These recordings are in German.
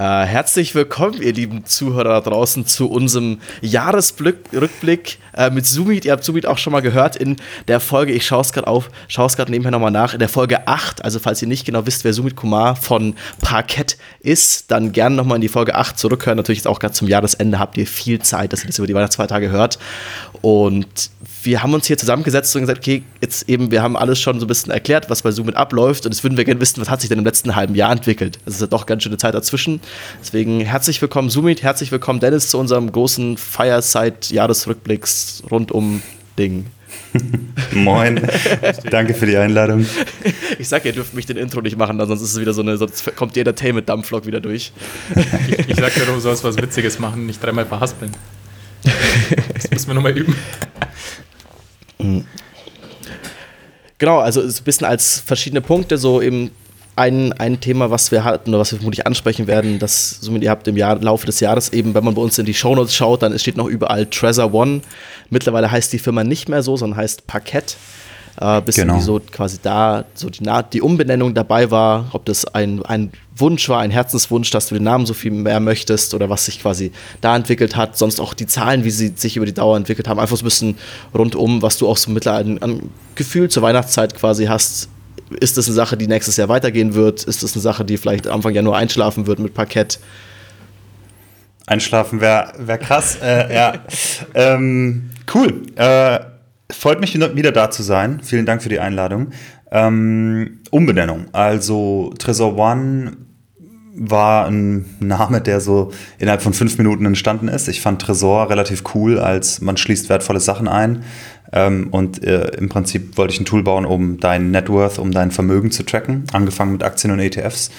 Äh, herzlich willkommen, ihr lieben Zuhörer da draußen, zu unserem Jahresrückblick äh, mit Sumit. Ihr habt Sumit auch schon mal gehört in der Folge, ich schaue es gerade auf, schaue es gerade nebenher nochmal nach, in der Folge 8, also falls ihr nicht genau wisst, wer Sumit Kumar von Parkett ist, dann gerne nochmal in die Folge 8 zurückhören. Natürlich jetzt auch gerade zum Jahresende habt ihr viel Zeit, dass ihr das über die Weihnachtsfeiertage hört. Und wir haben uns hier zusammengesetzt und gesagt, okay, jetzt eben, wir haben alles schon so ein bisschen erklärt, was bei Sumit abläuft und jetzt würden wir gerne wissen, was hat sich denn im letzten halben Jahr entwickelt. Es ist ja doch ganz schöne Zeit dazwischen. Deswegen herzlich willkommen, Sumit, herzlich willkommen, Dennis, zu unserem großen Fireside-Jahresrückblicks rund um Ding. Moin, danke für die Einladung. Ich sag, ihr dürft mich den Intro nicht machen, sonst ist es wieder so eine, sonst kommt die Entertainment-Dampflok wieder durch. ich, ich sag dir, du sollst was Witziges machen, nicht dreimal verhaspeln. Das müssen wir nochmal üben. Genau, also ein bisschen als verschiedene Punkte, so eben ein, ein Thema, was wir hatten oder was wir vermutlich ansprechen werden, das somit ihr habt im Jahr, Laufe des Jahres eben, wenn man bei uns in die Shownotes schaut, dann steht noch überall Treasure One. Mittlerweile heißt die Firma nicht mehr so, sondern heißt Parkett. Äh, bis genau. so quasi da so die, die Umbenennung dabei war, ob das ein, ein Wunsch war, ein Herzenswunsch, dass du den Namen so viel mehr möchtest oder was sich quasi da entwickelt hat, sonst auch die Zahlen, wie sie sich über die Dauer entwickelt haben, einfach so ein bisschen rundum, was du auch so mittlerweile an Gefühl zur Weihnachtszeit quasi hast, ist das eine Sache, die nächstes Jahr weitergehen wird? Ist das eine Sache, die vielleicht Anfang Januar einschlafen wird mit Parkett? Einschlafen wäre wär krass. äh, ja. Ähm, cool. Äh, freut mich wieder da zu sein. Vielen Dank für die Einladung. Ähm, Umbenennung. Also Tresor One war ein Name, der so innerhalb von fünf Minuten entstanden ist. Ich fand Tresor relativ cool, als man schließt wertvolle Sachen ein. Ähm, und äh, im Prinzip wollte ich ein Tool bauen, um dein Net Worth, um dein Vermögen zu tracken, angefangen mit Aktien und ETFs.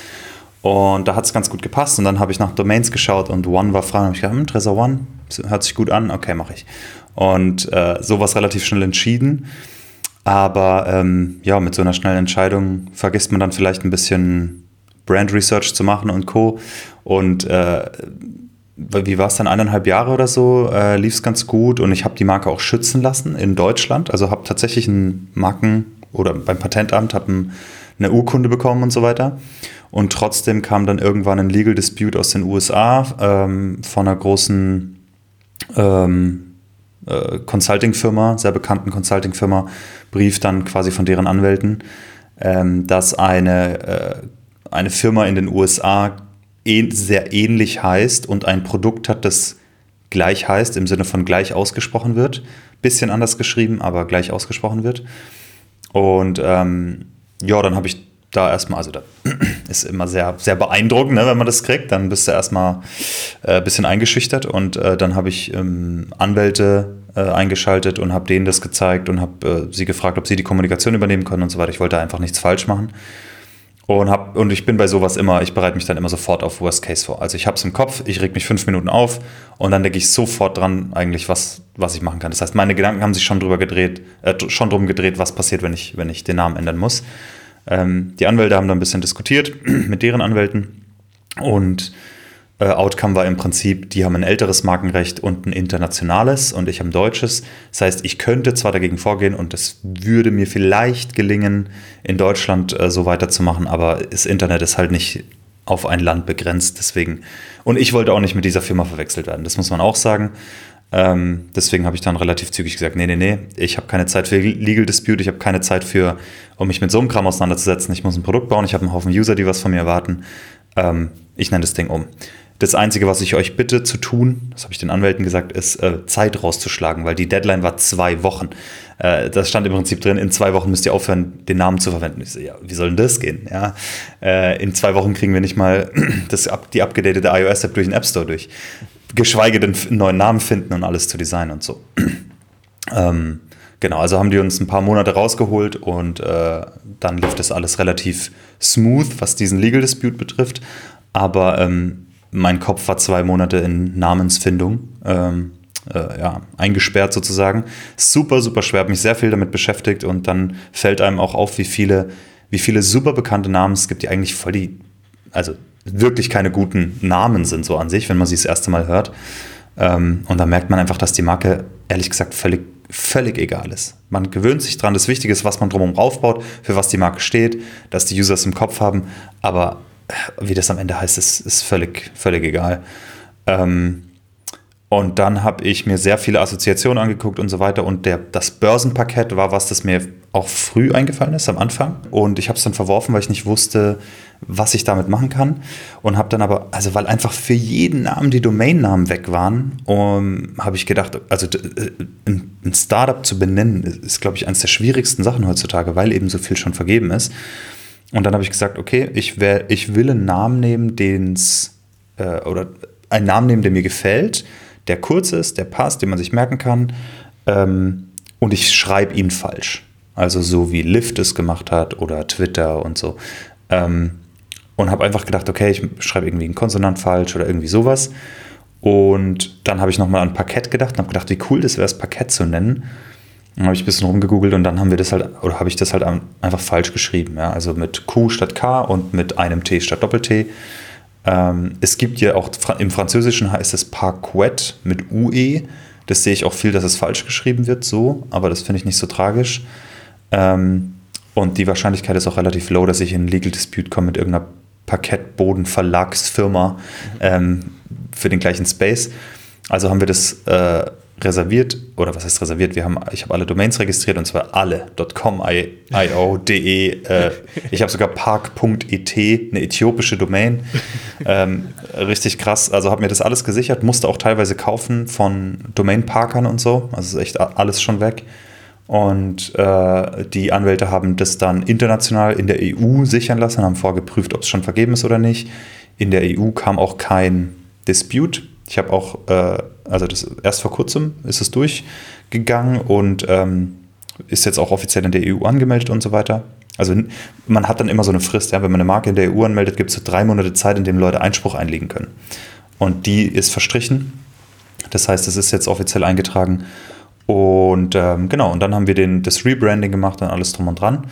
Und da hat es ganz gut gepasst. Und dann habe ich nach Domains geschaut und One war frei. Und habe ich gedacht, hm, Tresor One, hört sich gut an, okay, mache ich. Und äh, sowas relativ schnell entschieden. Aber ähm, ja, mit so einer schnellen Entscheidung vergisst man dann vielleicht ein bisschen Brand Research zu machen und Co. Und äh, wie war es dann, eineinhalb Jahre oder so, äh, lief es ganz gut und ich habe die Marke auch schützen lassen in Deutschland. Also habe tatsächlich einen Marken- oder beim Patentamt habe eine Urkunde bekommen und so weiter. Und trotzdem kam dann irgendwann ein Legal Dispute aus den USA ähm, von einer großen ähm, äh, Consulting-Firma, sehr bekannten Consulting-Firma, Brief dann quasi von deren Anwälten, ähm, dass eine, äh, eine Firma in den USA sehr ähnlich heißt und ein Produkt hat, das gleich heißt, im Sinne von gleich ausgesprochen wird. Bisschen anders geschrieben, aber gleich ausgesprochen wird. Und ähm, ja, dann habe ich da erstmal, also da ist immer sehr, sehr beeindruckend, ne, wenn man das kriegt. Dann bist du erstmal ein äh, bisschen eingeschüchtert und äh, dann habe ich ähm, Anwälte äh, eingeschaltet und habe denen das gezeigt und habe äh, sie gefragt, ob sie die Kommunikation übernehmen können und so weiter. Ich wollte einfach nichts falsch machen. Und, hab, und ich bin bei sowas immer, ich bereite mich dann immer sofort auf Worst Case vor. Also ich habe es im Kopf, ich reg mich fünf Minuten auf und dann denke ich sofort dran, eigentlich, was, was ich machen kann. Das heißt, meine Gedanken haben sich schon drüber gedreht, äh, schon drum gedreht, was passiert, wenn ich, wenn ich den Namen ändern muss. Ähm, die Anwälte haben da ein bisschen diskutiert mit deren Anwälten und Outcome war im Prinzip, die haben ein älteres Markenrecht und ein internationales und ich habe ein deutsches. Das heißt, ich könnte zwar dagegen vorgehen und es würde mir vielleicht gelingen, in Deutschland äh, so weiterzumachen, aber das Internet ist halt nicht auf ein Land begrenzt. Deswegen. Und ich wollte auch nicht mit dieser Firma verwechselt werden. Das muss man auch sagen. Ähm, deswegen habe ich dann relativ zügig gesagt, nee, nee, nee, ich habe keine Zeit für Legal Dispute, ich habe keine Zeit für, um mich mit so einem Kram auseinanderzusetzen. Ich muss ein Produkt bauen, ich habe einen Haufen User, die was von mir erwarten. Ähm, ich nenne das Ding um. Das Einzige, was ich euch bitte zu tun, das habe ich den Anwälten gesagt, ist äh, Zeit rauszuschlagen, weil die Deadline war zwei Wochen. Äh, das stand im Prinzip drin, in zwei Wochen müsst ihr aufhören, den Namen zu verwenden. Ich so, ja, wie soll denn das gehen? Ja, äh, in zwei Wochen kriegen wir nicht mal das, die abgedatete iOS-App durch den App Store durch. Geschweige denn einen neuen Namen finden und alles zu designen und so. ähm, genau, also haben die uns ein paar Monate rausgeholt und äh, dann lief das alles relativ smooth, was diesen Legal Dispute betrifft. Aber ähm, mein Kopf war zwei Monate in Namensfindung, ähm, äh, ja, eingesperrt sozusagen. Super, super schwer, habe mich sehr viel damit beschäftigt und dann fällt einem auch auf, wie viele, wie viele super bekannte Namen es gibt, die eigentlich voll die, also wirklich keine guten Namen sind so an sich, wenn man sie das erste Mal hört. Ähm, und da merkt man einfach, dass die Marke ehrlich gesagt völlig, völlig egal ist. Man gewöhnt sich dran. Das Wichtige ist, was man drumherum aufbaut, für was die Marke steht, dass die User es im Kopf haben. Aber wie das am Ende heißt, ist, ist völlig, völlig egal. Ähm, und dann habe ich mir sehr viele Assoziationen angeguckt und so weiter. Und der, das Börsenpaket war was, das mir auch früh eingefallen ist am Anfang. Und ich habe es dann verworfen, weil ich nicht wusste, was ich damit machen kann. Und habe dann aber, also weil einfach für jeden Namen die Domainnamen weg waren, um, habe ich gedacht, also äh, ein Startup zu benennen, ist, glaube ich, eines der schwierigsten Sachen heutzutage, weil eben so viel schon vergeben ist. Und dann habe ich gesagt, okay, ich, wär, ich will einen Namen nehmen, den es, äh, oder einen Namen nehmen, der mir gefällt der kurz ist, der passt, den man sich merken kann. Ähm, und ich schreibe ihn falsch. Also so wie Lyft es gemacht hat oder Twitter und so. Ähm, und habe einfach gedacht, okay, ich schreibe irgendwie einen Konsonant falsch oder irgendwie sowas. Und dann habe ich nochmal an Parkett gedacht und habe gedacht, wie cool das wäre, das Parkett zu nennen. Dann habe ich ein bisschen rumgegoogelt und dann haben wir das halt, oder habe ich das halt einfach falsch geschrieben. Ja? Also mit Q statt K und mit einem T statt Doppel-T. Ähm, es gibt ja auch, im Französischen heißt es Parquet mit UE. Das sehe ich auch viel, dass es falsch geschrieben wird, so, aber das finde ich nicht so tragisch. Ähm, und die Wahrscheinlichkeit ist auch relativ low, dass ich in Legal Dispute komme mit irgendeiner Parkettbodenverlagsfirma ähm, für den gleichen Space. Also haben wir das äh, reserviert, oder was heißt reserviert? Wir haben, ich habe alle Domains registriert und zwar alle, .com, .io, .de, äh, ich habe sogar park.et, eine äthiopische Domain. Ähm, richtig krass, also habe mir das alles gesichert, musste auch teilweise kaufen von Domain-Parkern und so, also ist echt alles schon weg. Und äh, die Anwälte haben das dann international in der EU sichern lassen, haben vorgeprüft, ob es schon vergeben ist oder nicht. In der EU kam auch kein Dispute. Ich habe auch äh, also das, erst vor kurzem ist es durchgegangen und ähm, ist jetzt auch offiziell in der EU angemeldet und so weiter. Also man hat dann immer so eine Frist, ja, wenn man eine Marke in der EU anmeldet, gibt es so drei Monate Zeit, in denen Leute Einspruch einlegen können. Und die ist verstrichen. Das heißt, es ist jetzt offiziell eingetragen. Und ähm, genau, und dann haben wir den, das Rebranding gemacht und alles drum und dran.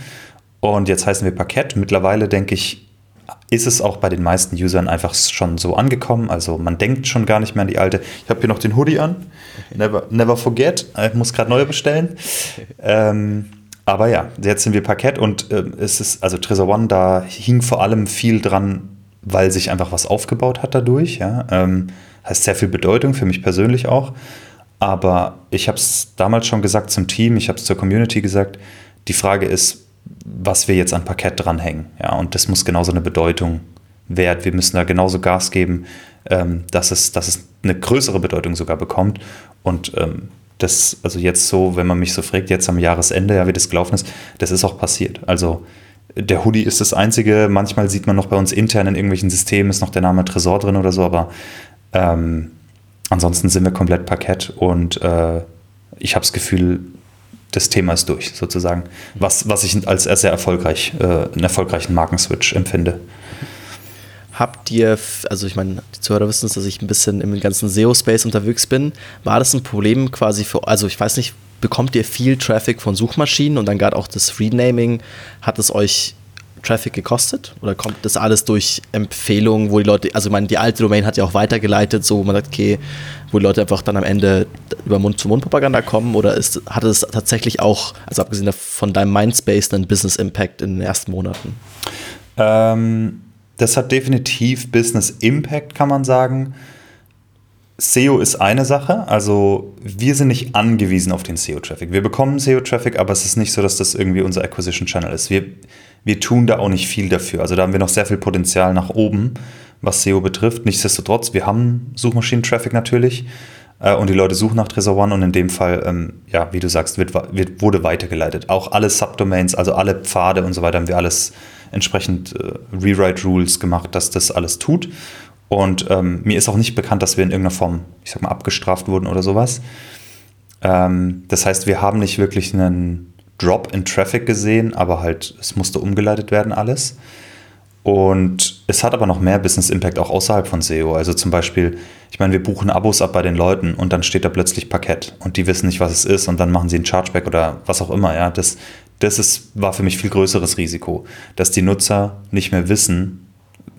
Und jetzt heißen wir Parkett. Mittlerweile denke ich, ist es auch bei den meisten Usern einfach schon so angekommen. Also man denkt schon gar nicht mehr an die alte. Ich habe hier noch den Hoodie an. Never, never forget. Ich muss gerade neue bestellen. ähm, aber ja, jetzt sind wir Parkett und äh, es ist, also Treasure One, da hing vor allem viel dran, weil sich einfach was aufgebaut hat dadurch. Ja? Ähm, heißt sehr viel Bedeutung für mich persönlich auch. Aber ich habe es damals schon gesagt zum Team, ich habe es zur Community gesagt. Die Frage ist, was wir jetzt an Parkett dranhängen. Ja, und das muss genauso eine Bedeutung wert. Wir müssen da genauso Gas geben, ähm, dass, es, dass es eine größere Bedeutung sogar bekommt. Und ähm, das, also jetzt so, wenn man mich so fragt, jetzt am Jahresende, ja, wie das gelaufen ist, das ist auch passiert. Also der Hoodie ist das einzige, manchmal sieht man noch bei uns intern in irgendwelchen Systemen, ist noch der Name Tresor drin oder so, aber ähm, ansonsten sind wir komplett Parkett und äh, ich habe das Gefühl, das Thema ist durch, sozusagen. Was, was ich als sehr erfolgreich, äh, einen erfolgreichen Markenswitch empfinde. Habt ihr, also ich meine, die Zuhörer wissen es, dass ich ein bisschen im ganzen SEO-Space unterwegs bin. War das ein Problem quasi für, also ich weiß nicht, bekommt ihr viel Traffic von Suchmaschinen und dann gerade auch das Renaming, hat es euch Traffic gekostet? Oder kommt das alles durch Empfehlungen, wo die Leute, also ich meine, die alte Domain hat ja auch weitergeleitet, so wo man sagt, okay, wo die Leute einfach dann am Ende über Mund-zu-Mund-Propaganda kommen? Oder ist, hat es tatsächlich auch, also abgesehen von deinem Mindspace, einen Business Impact in den ersten Monaten? Ähm, das hat definitiv Business Impact, kann man sagen. SEO ist eine Sache, also wir sind nicht angewiesen auf den SEO-Traffic. Wir bekommen SEO-Traffic, aber es ist nicht so, dass das irgendwie unser Acquisition-Channel ist. Wir, wir tun da auch nicht viel dafür. Also da haben wir noch sehr viel Potenzial nach oben, was SEO betrifft. Nichtsdestotrotz, wir haben Suchmaschinen-Traffic natürlich äh, und die Leute suchen nach Treasure One und in dem Fall, ähm, ja, wie du sagst, wird, wird, wurde weitergeleitet. Auch alle Subdomains, also alle Pfade und so weiter, haben wir alles entsprechend äh, Rewrite-Rules gemacht, dass das alles tut. Und ähm, mir ist auch nicht bekannt, dass wir in irgendeiner Form, ich sag mal, abgestraft wurden oder sowas. Ähm, das heißt, wir haben nicht wirklich einen Drop in Traffic gesehen, aber halt, es musste umgeleitet werden alles. Und es hat aber noch mehr Business Impact auch außerhalb von SEO. Also zum Beispiel, ich meine, wir buchen Abos ab bei den Leuten und dann steht da plötzlich Parkett und die wissen nicht, was es ist und dann machen sie ein Chargeback oder was auch immer. Ja, das, das ist, war für mich viel größeres Risiko, dass die Nutzer nicht mehr wissen,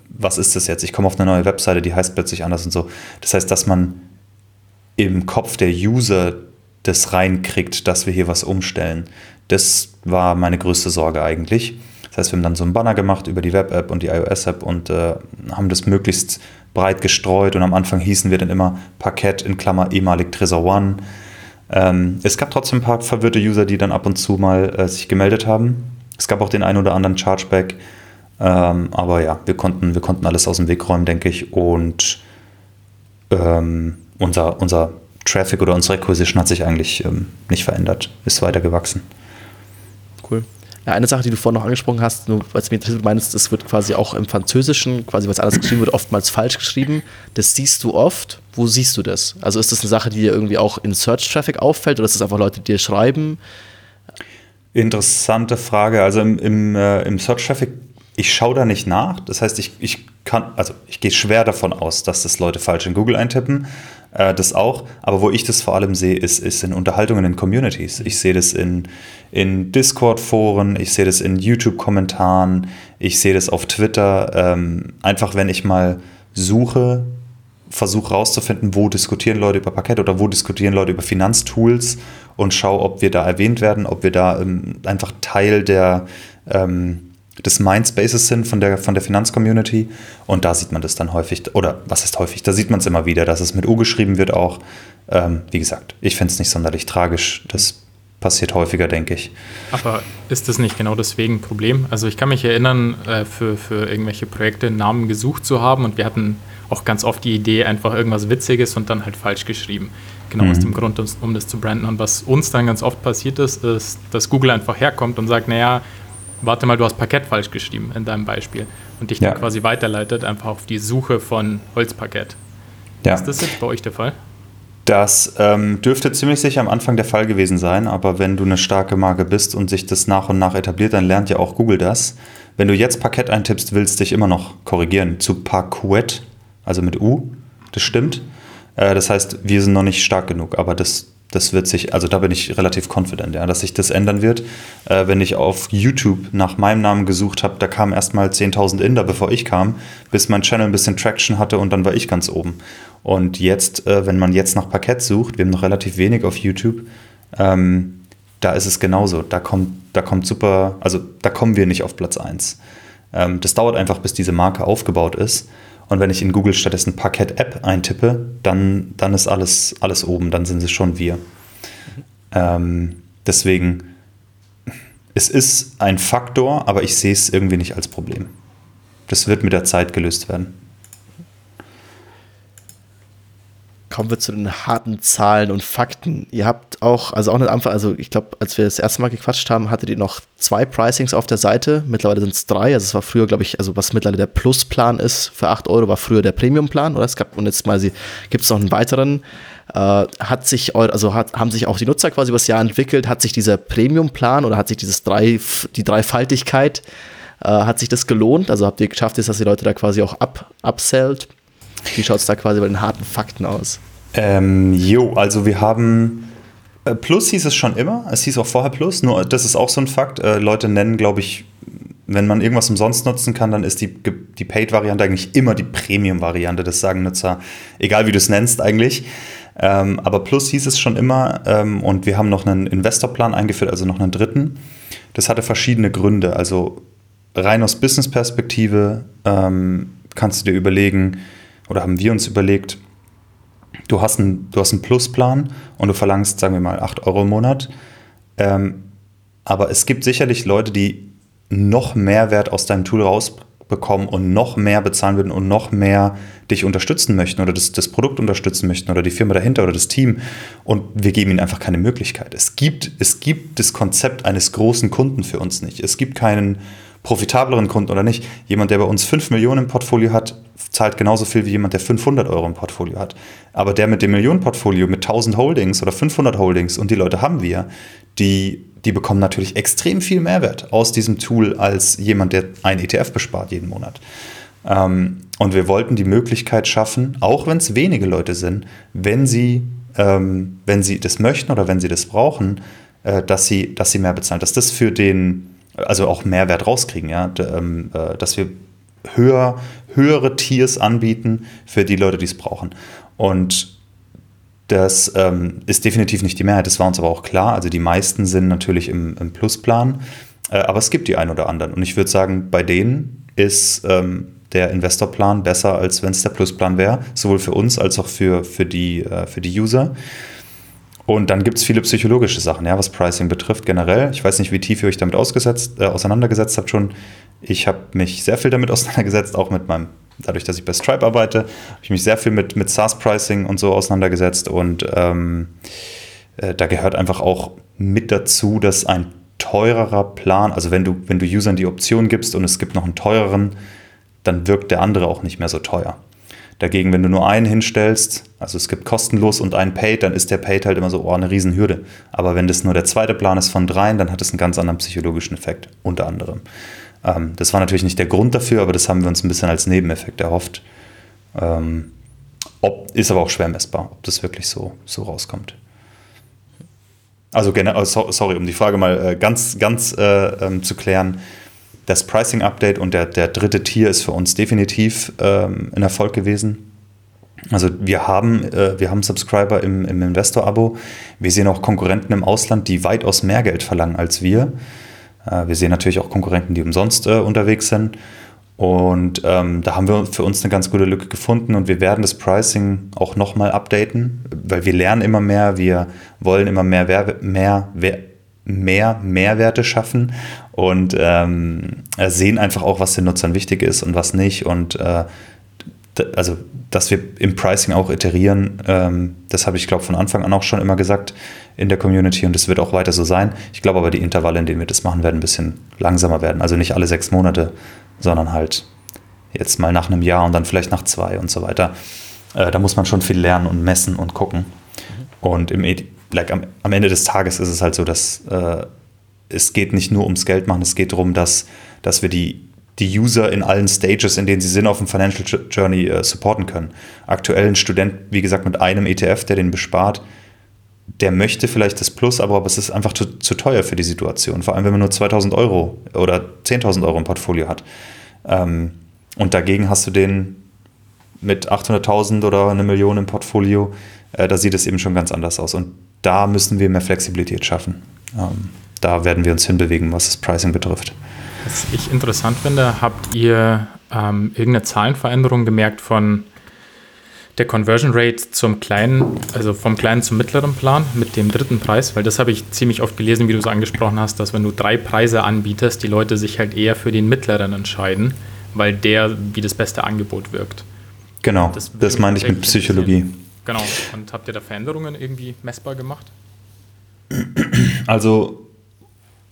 was ist das jetzt? Ich komme auf eine neue Webseite, die heißt plötzlich anders und so. Das heißt, dass man im Kopf der User das reinkriegt, dass wir hier was umstellen. Das war meine größte Sorge eigentlich. Das heißt, wir haben dann so einen Banner gemacht über die Web-App und die iOS-App und äh, haben das möglichst breit gestreut und am Anfang hießen wir dann immer Parkett in Klammer ehemalig Trezor One. Ähm, es gab trotzdem ein paar verwirrte User, die dann ab und zu mal äh, sich gemeldet haben. Es gab auch den einen oder anderen Chargeback. Ähm, aber ja, wir konnten, wir konnten alles aus dem Weg räumen, denke ich. Und ähm, unser, unser Traffic oder unsere Acquisition hat sich eigentlich ähm, nicht verändert, ist weiter gewachsen. Cool. Ja, eine Sache, die du vorhin noch angesprochen hast, nur weil es mir interessiert, meinst, es wird quasi auch im Französischen, quasi was anders geschrieben wird, oftmals falsch geschrieben. Das siehst du oft. Wo siehst du das? Also ist das eine Sache, die dir irgendwie auch in Search-Traffic auffällt oder ist das einfach Leute, die dir schreiben? Interessante Frage. Also im, im, äh, im Search-Traffic, ich schaue da nicht nach. Das heißt, ich, ich kann, also ich gehe schwer davon aus, dass das Leute falsch in Google eintippen. Äh, das auch. Aber wo ich das vor allem sehe, ist, ist in Unterhaltungen in Communities. Ich sehe das in, in Discord-Foren, ich sehe das in YouTube-Kommentaren, ich sehe das auf Twitter. Ähm, einfach, wenn ich mal suche, versuche rauszufinden, wo diskutieren Leute über Parkett oder wo diskutieren Leute über Finanztools und schaue, ob wir da erwähnt werden, ob wir da ähm, einfach Teil der ähm, des Mindspaces sind von der, von der Finanzcommunity. Und da sieht man das dann häufig, oder was ist häufig, da sieht man es immer wieder, dass es mit U geschrieben wird auch. Ähm, wie gesagt, ich finde es nicht sonderlich tragisch. Das passiert häufiger, denke ich. Aber ist das nicht genau deswegen ein Problem? Also ich kann mich erinnern, äh, für, für irgendwelche Projekte Namen gesucht zu haben und wir hatten auch ganz oft die Idee, einfach irgendwas Witziges und dann halt falsch geschrieben. Genau mhm. aus dem Grund, um das zu branden. Und was uns dann ganz oft passiert ist, ist, dass Google einfach herkommt und sagt, naja, warte mal, du hast Parkett falsch geschrieben in deinem Beispiel und dich ja. dann quasi weiterleitet einfach auf die Suche von Holzparkett. Ja. Ist das jetzt bei euch der Fall? Das ähm, dürfte ziemlich sicher am Anfang der Fall gewesen sein, aber wenn du eine starke Marke bist und sich das nach und nach etabliert, dann lernt ja auch Google das. Wenn du jetzt Parkett eintippst, willst du dich immer noch korrigieren zu Parquet, also mit U, das stimmt. Äh, das heißt, wir sind noch nicht stark genug, aber das das wird sich, also da bin ich relativ confident, ja, dass sich das ändern wird. Äh, wenn ich auf YouTube nach meinem Namen gesucht habe, da kamen erstmal 10.000 Inder, bevor ich kam, bis mein Channel ein bisschen Traction hatte und dann war ich ganz oben. Und jetzt, äh, wenn man jetzt nach Parkett sucht, wir haben noch relativ wenig auf YouTube, ähm, da ist es genauso. Da kommt, da kommt super, also da kommen wir nicht auf Platz 1. Ähm, das dauert einfach, bis diese Marke aufgebaut ist. Und wenn ich in Google stattdessen Parkett App eintippe, dann, dann ist alles, alles oben, dann sind es schon wir. Ähm, deswegen, es ist ein Faktor, aber ich sehe es irgendwie nicht als Problem. Das wird mit der Zeit gelöst werden. Kommen wir zu den harten Zahlen und Fakten. Ihr habt auch, also auch nicht Anfang, also ich glaube, als wir das erste Mal gequatscht haben, hattet ihr noch zwei Pricings auf der Seite. Mittlerweile sind es drei. Also es war früher, glaube ich, also was mittlerweile der Plusplan ist für 8 Euro, war früher der Premiumplan, oder? Es gab, und jetzt mal gibt es noch einen weiteren. Äh, hat sich, also hat, haben sich auch die Nutzer quasi über das Jahr entwickelt? Hat sich dieser Premiumplan oder hat sich dieses drei, die Dreifaltigkeit, äh, hat sich das gelohnt? Also habt ihr geschafft, dass die Leute da quasi auch up, upsellt? Wie schaut es da quasi bei den harten Fakten aus? Ähm, jo, also wir haben äh, Plus hieß es schon immer, es hieß auch vorher Plus, nur das ist auch so ein Fakt. Äh, Leute nennen, glaube ich, wenn man irgendwas umsonst nutzen kann, dann ist die, die Paid-Variante eigentlich immer die Premium-Variante. Das sagen Nutzer, egal wie du es nennst eigentlich. Ähm, aber Plus hieß es schon immer ähm, und wir haben noch einen Investorplan eingeführt, also noch einen dritten. Das hatte verschiedene Gründe. Also rein aus Business-Perspektive ähm, kannst du dir überlegen, oder haben wir uns überlegt, du hast einen, du hast einen Plusplan und du verlangst, sagen wir mal, 8 Euro im Monat. Ähm, aber es gibt sicherlich Leute, die noch mehr Wert aus deinem Tool rausbekommen und noch mehr bezahlen würden und noch mehr dich unterstützen möchten oder das, das Produkt unterstützen möchten oder die Firma dahinter oder das Team. Und wir geben ihnen einfach keine Möglichkeit. Es gibt, es gibt das Konzept eines großen Kunden für uns nicht. Es gibt keinen profitableren Kunden oder nicht. Jemand, der bei uns 5 Millionen im Portfolio hat, zahlt genauso viel wie jemand, der 500 Euro im Portfolio hat. Aber der mit dem Millionenportfolio mit 1000 Holdings oder 500 Holdings und die Leute haben wir, die, die bekommen natürlich extrem viel Mehrwert aus diesem Tool als jemand, der ein ETF bespart jeden Monat. Ähm, und wir wollten die Möglichkeit schaffen, auch wenn es wenige Leute sind, wenn sie, ähm, wenn sie das möchten oder wenn sie das brauchen, äh, dass, sie, dass sie mehr bezahlen. Dass das für den, also auch Mehrwert rauskriegen, ja, ähm, äh, dass wir höher, höhere Tiers anbieten für die Leute, die es brauchen. Und das ähm, ist definitiv nicht die Mehrheit, das war uns aber auch klar. Also die meisten sind natürlich im, im Plusplan. Äh, aber es gibt die ein oder anderen. Und ich würde sagen, bei denen ist ähm, der Investorplan besser, als wenn es der Plusplan wäre, sowohl für uns als auch für, für, die, äh, für die User. Und dann gibt es viele psychologische Sachen, ja, was Pricing betrifft generell. Ich weiß nicht, wie tief ihr euch damit ausgesetzt, äh, auseinandergesetzt habt schon. Ich habe mich sehr viel damit auseinandergesetzt, auch mit meinem, dadurch, dass ich bei Stripe arbeite, habe ich mich sehr viel mit, mit SaaS-Pricing und so auseinandergesetzt. Und ähm, äh, da gehört einfach auch mit dazu, dass ein teurerer Plan, also wenn du, wenn du Usern die Option gibst und es gibt noch einen teureren, dann wirkt der andere auch nicht mehr so teuer. Dagegen, wenn du nur einen hinstellst, also es gibt kostenlos und einen Paid, dann ist der Paid halt immer so, oh, eine Riesenhürde. Aber wenn das nur der zweite Plan ist von dreien, dann hat es einen ganz anderen psychologischen Effekt, unter anderem. Ähm, das war natürlich nicht der Grund dafür, aber das haben wir uns ein bisschen als Nebeneffekt erhofft. Ähm, ob, ist aber auch schwer messbar, ob das wirklich so, so rauskommt. Also, oh, sorry, um die Frage mal äh, ganz, ganz äh, ähm, zu klären das Pricing Update und der, der dritte Tier ist für uns definitiv ähm, ein Erfolg gewesen. Also wir haben, äh, wir haben Subscriber im, im Investor-Abo. Wir sehen auch Konkurrenten im Ausland, die weitaus mehr Geld verlangen als wir. Äh, wir sehen natürlich auch Konkurrenten, die umsonst äh, unterwegs sind. Und ähm, da haben wir für uns eine ganz gute Lücke gefunden und wir werden das Pricing auch nochmal updaten, weil wir lernen immer mehr, wir wollen immer mehr, mehr, mehr, mehr Mehrwerte schaffen und ähm, sehen einfach auch, was den Nutzern wichtig ist und was nicht. Und äh, also, dass wir im Pricing auch iterieren, ähm, das habe ich, glaube von Anfang an auch schon immer gesagt in der Community und das wird auch weiter so sein. Ich glaube aber, die Intervalle, in denen wir das machen werden, ein bisschen langsamer werden. Also nicht alle sechs Monate, sondern halt jetzt mal nach einem Jahr und dann vielleicht nach zwei und so weiter. Äh, da muss man schon viel lernen und messen und gucken. Und im like am, am, Ende des Tages ist es halt so, dass äh, es geht nicht nur ums Geld machen, es geht darum, dass, dass wir die, die User in allen Stages, in denen sie sind, auf dem Financial Journey äh, supporten können. Aktuell ein Student, wie gesagt, mit einem ETF, der den bespart, der möchte vielleicht das Plus, aber es ist einfach zu, zu teuer für die Situation. Vor allem, wenn man nur 2000 Euro oder 10.000 Euro im Portfolio hat. Ähm, und dagegen hast du den mit 800.000 oder eine Million im Portfolio, äh, da sieht es eben schon ganz anders aus. Und da müssen wir mehr Flexibilität schaffen. Ähm, da werden wir uns hinbewegen, was das Pricing betrifft. Was ich interessant finde, habt ihr ähm, irgendeine Zahlenveränderung gemerkt von der Conversion Rate zum kleinen, also vom kleinen zum mittleren Plan mit dem dritten Preis? Weil das habe ich ziemlich oft gelesen, wie du es angesprochen hast, dass wenn du drei Preise anbietest, die Leute sich halt eher für den mittleren entscheiden, weil der wie das beste Angebot wirkt. Genau, das, das meine ich mit Psychologie. Genau. Und habt ihr da Veränderungen irgendwie messbar gemacht? Also,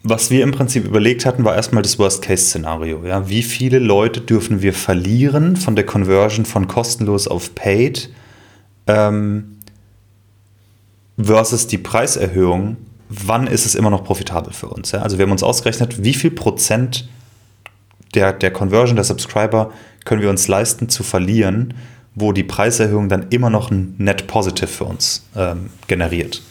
was wir im Prinzip überlegt hatten, war erstmal das Worst-Case-Szenario. Ja? Wie viele Leute dürfen wir verlieren von der Conversion von kostenlos auf paid ähm, versus die Preiserhöhung? Wann ist es immer noch profitabel für uns? Ja? Also, wir haben uns ausgerechnet, wie viel Prozent der, der Conversion der Subscriber können wir uns leisten zu verlieren, wo die Preiserhöhung dann immer noch ein Net Positive für uns ähm, generiert.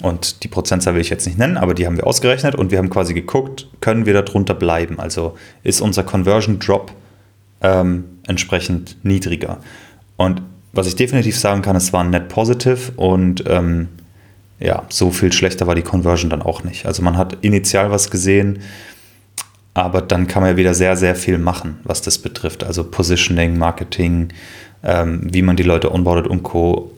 Und die Prozentzahl will ich jetzt nicht nennen, aber die haben wir ausgerechnet und wir haben quasi geguckt, können wir darunter bleiben? Also ist unser Conversion Drop ähm, entsprechend niedriger? Und was ich definitiv sagen kann, es war ein Net Positive und ähm, ja, so viel schlechter war die Conversion dann auch nicht. Also man hat initial was gesehen, aber dann kann man ja wieder sehr, sehr viel machen, was das betrifft. Also Positioning, Marketing, ähm, wie man die Leute onboardet und Co.,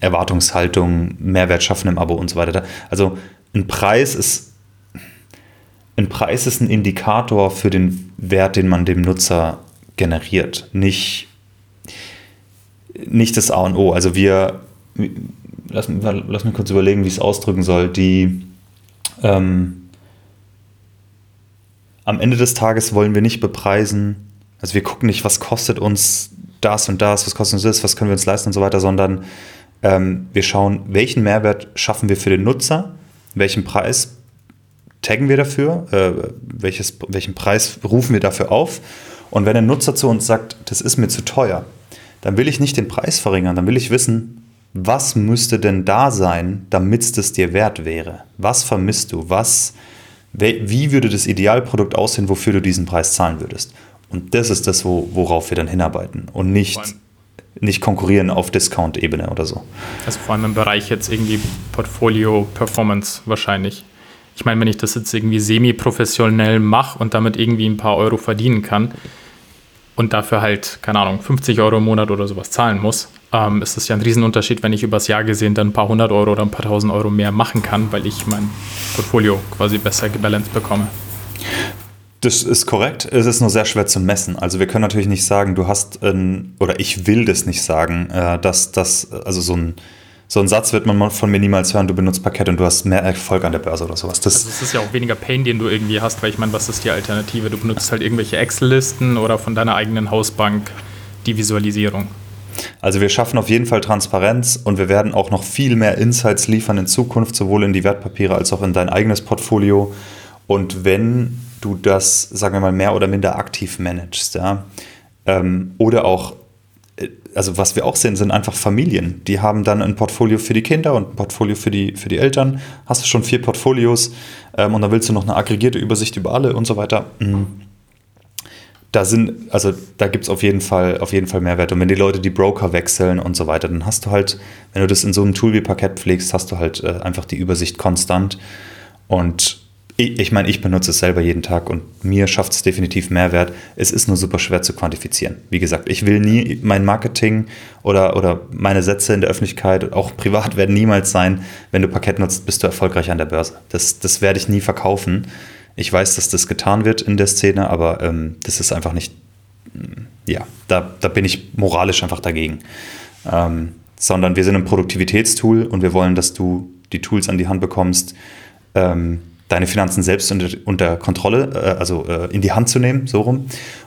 Erwartungshaltung, Mehrwert schaffen im Abo und so weiter. Also ein Preis ist ein Preis ist ein Indikator für den Wert, den man dem Nutzer generiert, nicht, nicht das A und O. Also wir, lass, lass mich kurz überlegen, wie ich es ausdrücken soll. Die ähm, am Ende des Tages wollen wir nicht bepreisen, also wir gucken nicht, was kostet uns das und das, was kostet uns das, was können wir uns leisten und so weiter, sondern ähm, wir schauen, welchen Mehrwert schaffen wir für den Nutzer, welchen Preis taggen wir dafür, äh, welches, welchen Preis rufen wir dafür auf. Und wenn ein Nutzer zu uns sagt, das ist mir zu teuer, dann will ich nicht den Preis verringern, dann will ich wissen, was müsste denn da sein, damit es dir wert wäre? Was vermisst du? Was, wie würde das Idealprodukt aussehen, wofür du diesen Preis zahlen würdest? Und das ist das, wo, worauf wir dann hinarbeiten und nicht, nicht konkurrieren auf Discount-Ebene oder so. Also vor allem im Bereich jetzt irgendwie Portfolio Performance wahrscheinlich. ich meine, wenn ich das jetzt irgendwie semi-professionell mache und damit irgendwie ein paar Euro verdienen kann und dafür halt, keine Ahnung, 50 Euro im Monat oder sowas zahlen muss, ähm, ist das ja ein Riesenunterschied, wenn ich übers Jahr gesehen dann ein paar hundert Euro oder ein paar tausend Euro mehr machen kann, weil ich mein Portfolio quasi besser gebalanced bekomme. Das ist korrekt. Es ist nur sehr schwer zu messen. Also wir können natürlich nicht sagen, du hast ein, oder ich will das nicht sagen, äh, dass das, also so ein, so ein Satz wird man von mir niemals hören, du benutzt Parkett und du hast mehr Erfolg an der Börse oder sowas. Das also es ist ja auch weniger Pain, den du irgendwie hast, weil ich meine, was ist die Alternative? Du benutzt halt irgendwelche Excel-Listen oder von deiner eigenen Hausbank die Visualisierung. Also wir schaffen auf jeden Fall Transparenz und wir werden auch noch viel mehr Insights liefern in Zukunft, sowohl in die Wertpapiere als auch in dein eigenes Portfolio. Und wenn du das, sagen wir mal, mehr oder minder aktiv managst. Ja? Ähm, oder auch, äh, also was wir auch sehen, sind einfach Familien. Die haben dann ein Portfolio für die Kinder und ein Portfolio für die, für die Eltern. Hast du schon vier Portfolios ähm, und dann willst du noch eine aggregierte Übersicht über alle und so weiter. Mhm. Da sind, also da gibt es auf jeden Fall, auf jeden Fall Mehrwert. Und wenn die Leute die Broker wechseln und so weiter, dann hast du halt, wenn du das in so einem Tool wie Parkett pflegst, hast du halt äh, einfach die Übersicht konstant. Und ich, ich meine, ich benutze es selber jeden Tag und mir schafft es definitiv Mehrwert. Es ist nur super schwer zu quantifizieren. Wie gesagt, ich will nie mein Marketing oder, oder meine Sätze in der Öffentlichkeit, auch privat, werden niemals sein, wenn du Parkett nutzt, bist du erfolgreich an der Börse. Das, das werde ich nie verkaufen. Ich weiß, dass das getan wird in der Szene, aber ähm, das ist einfach nicht, mm, ja, da, da bin ich moralisch einfach dagegen. Ähm, sondern wir sind ein Produktivitätstool und wir wollen, dass du die Tools an die Hand bekommst, ähm, deine Finanzen selbst unter, unter Kontrolle, äh, also äh, in die Hand zu nehmen, so rum.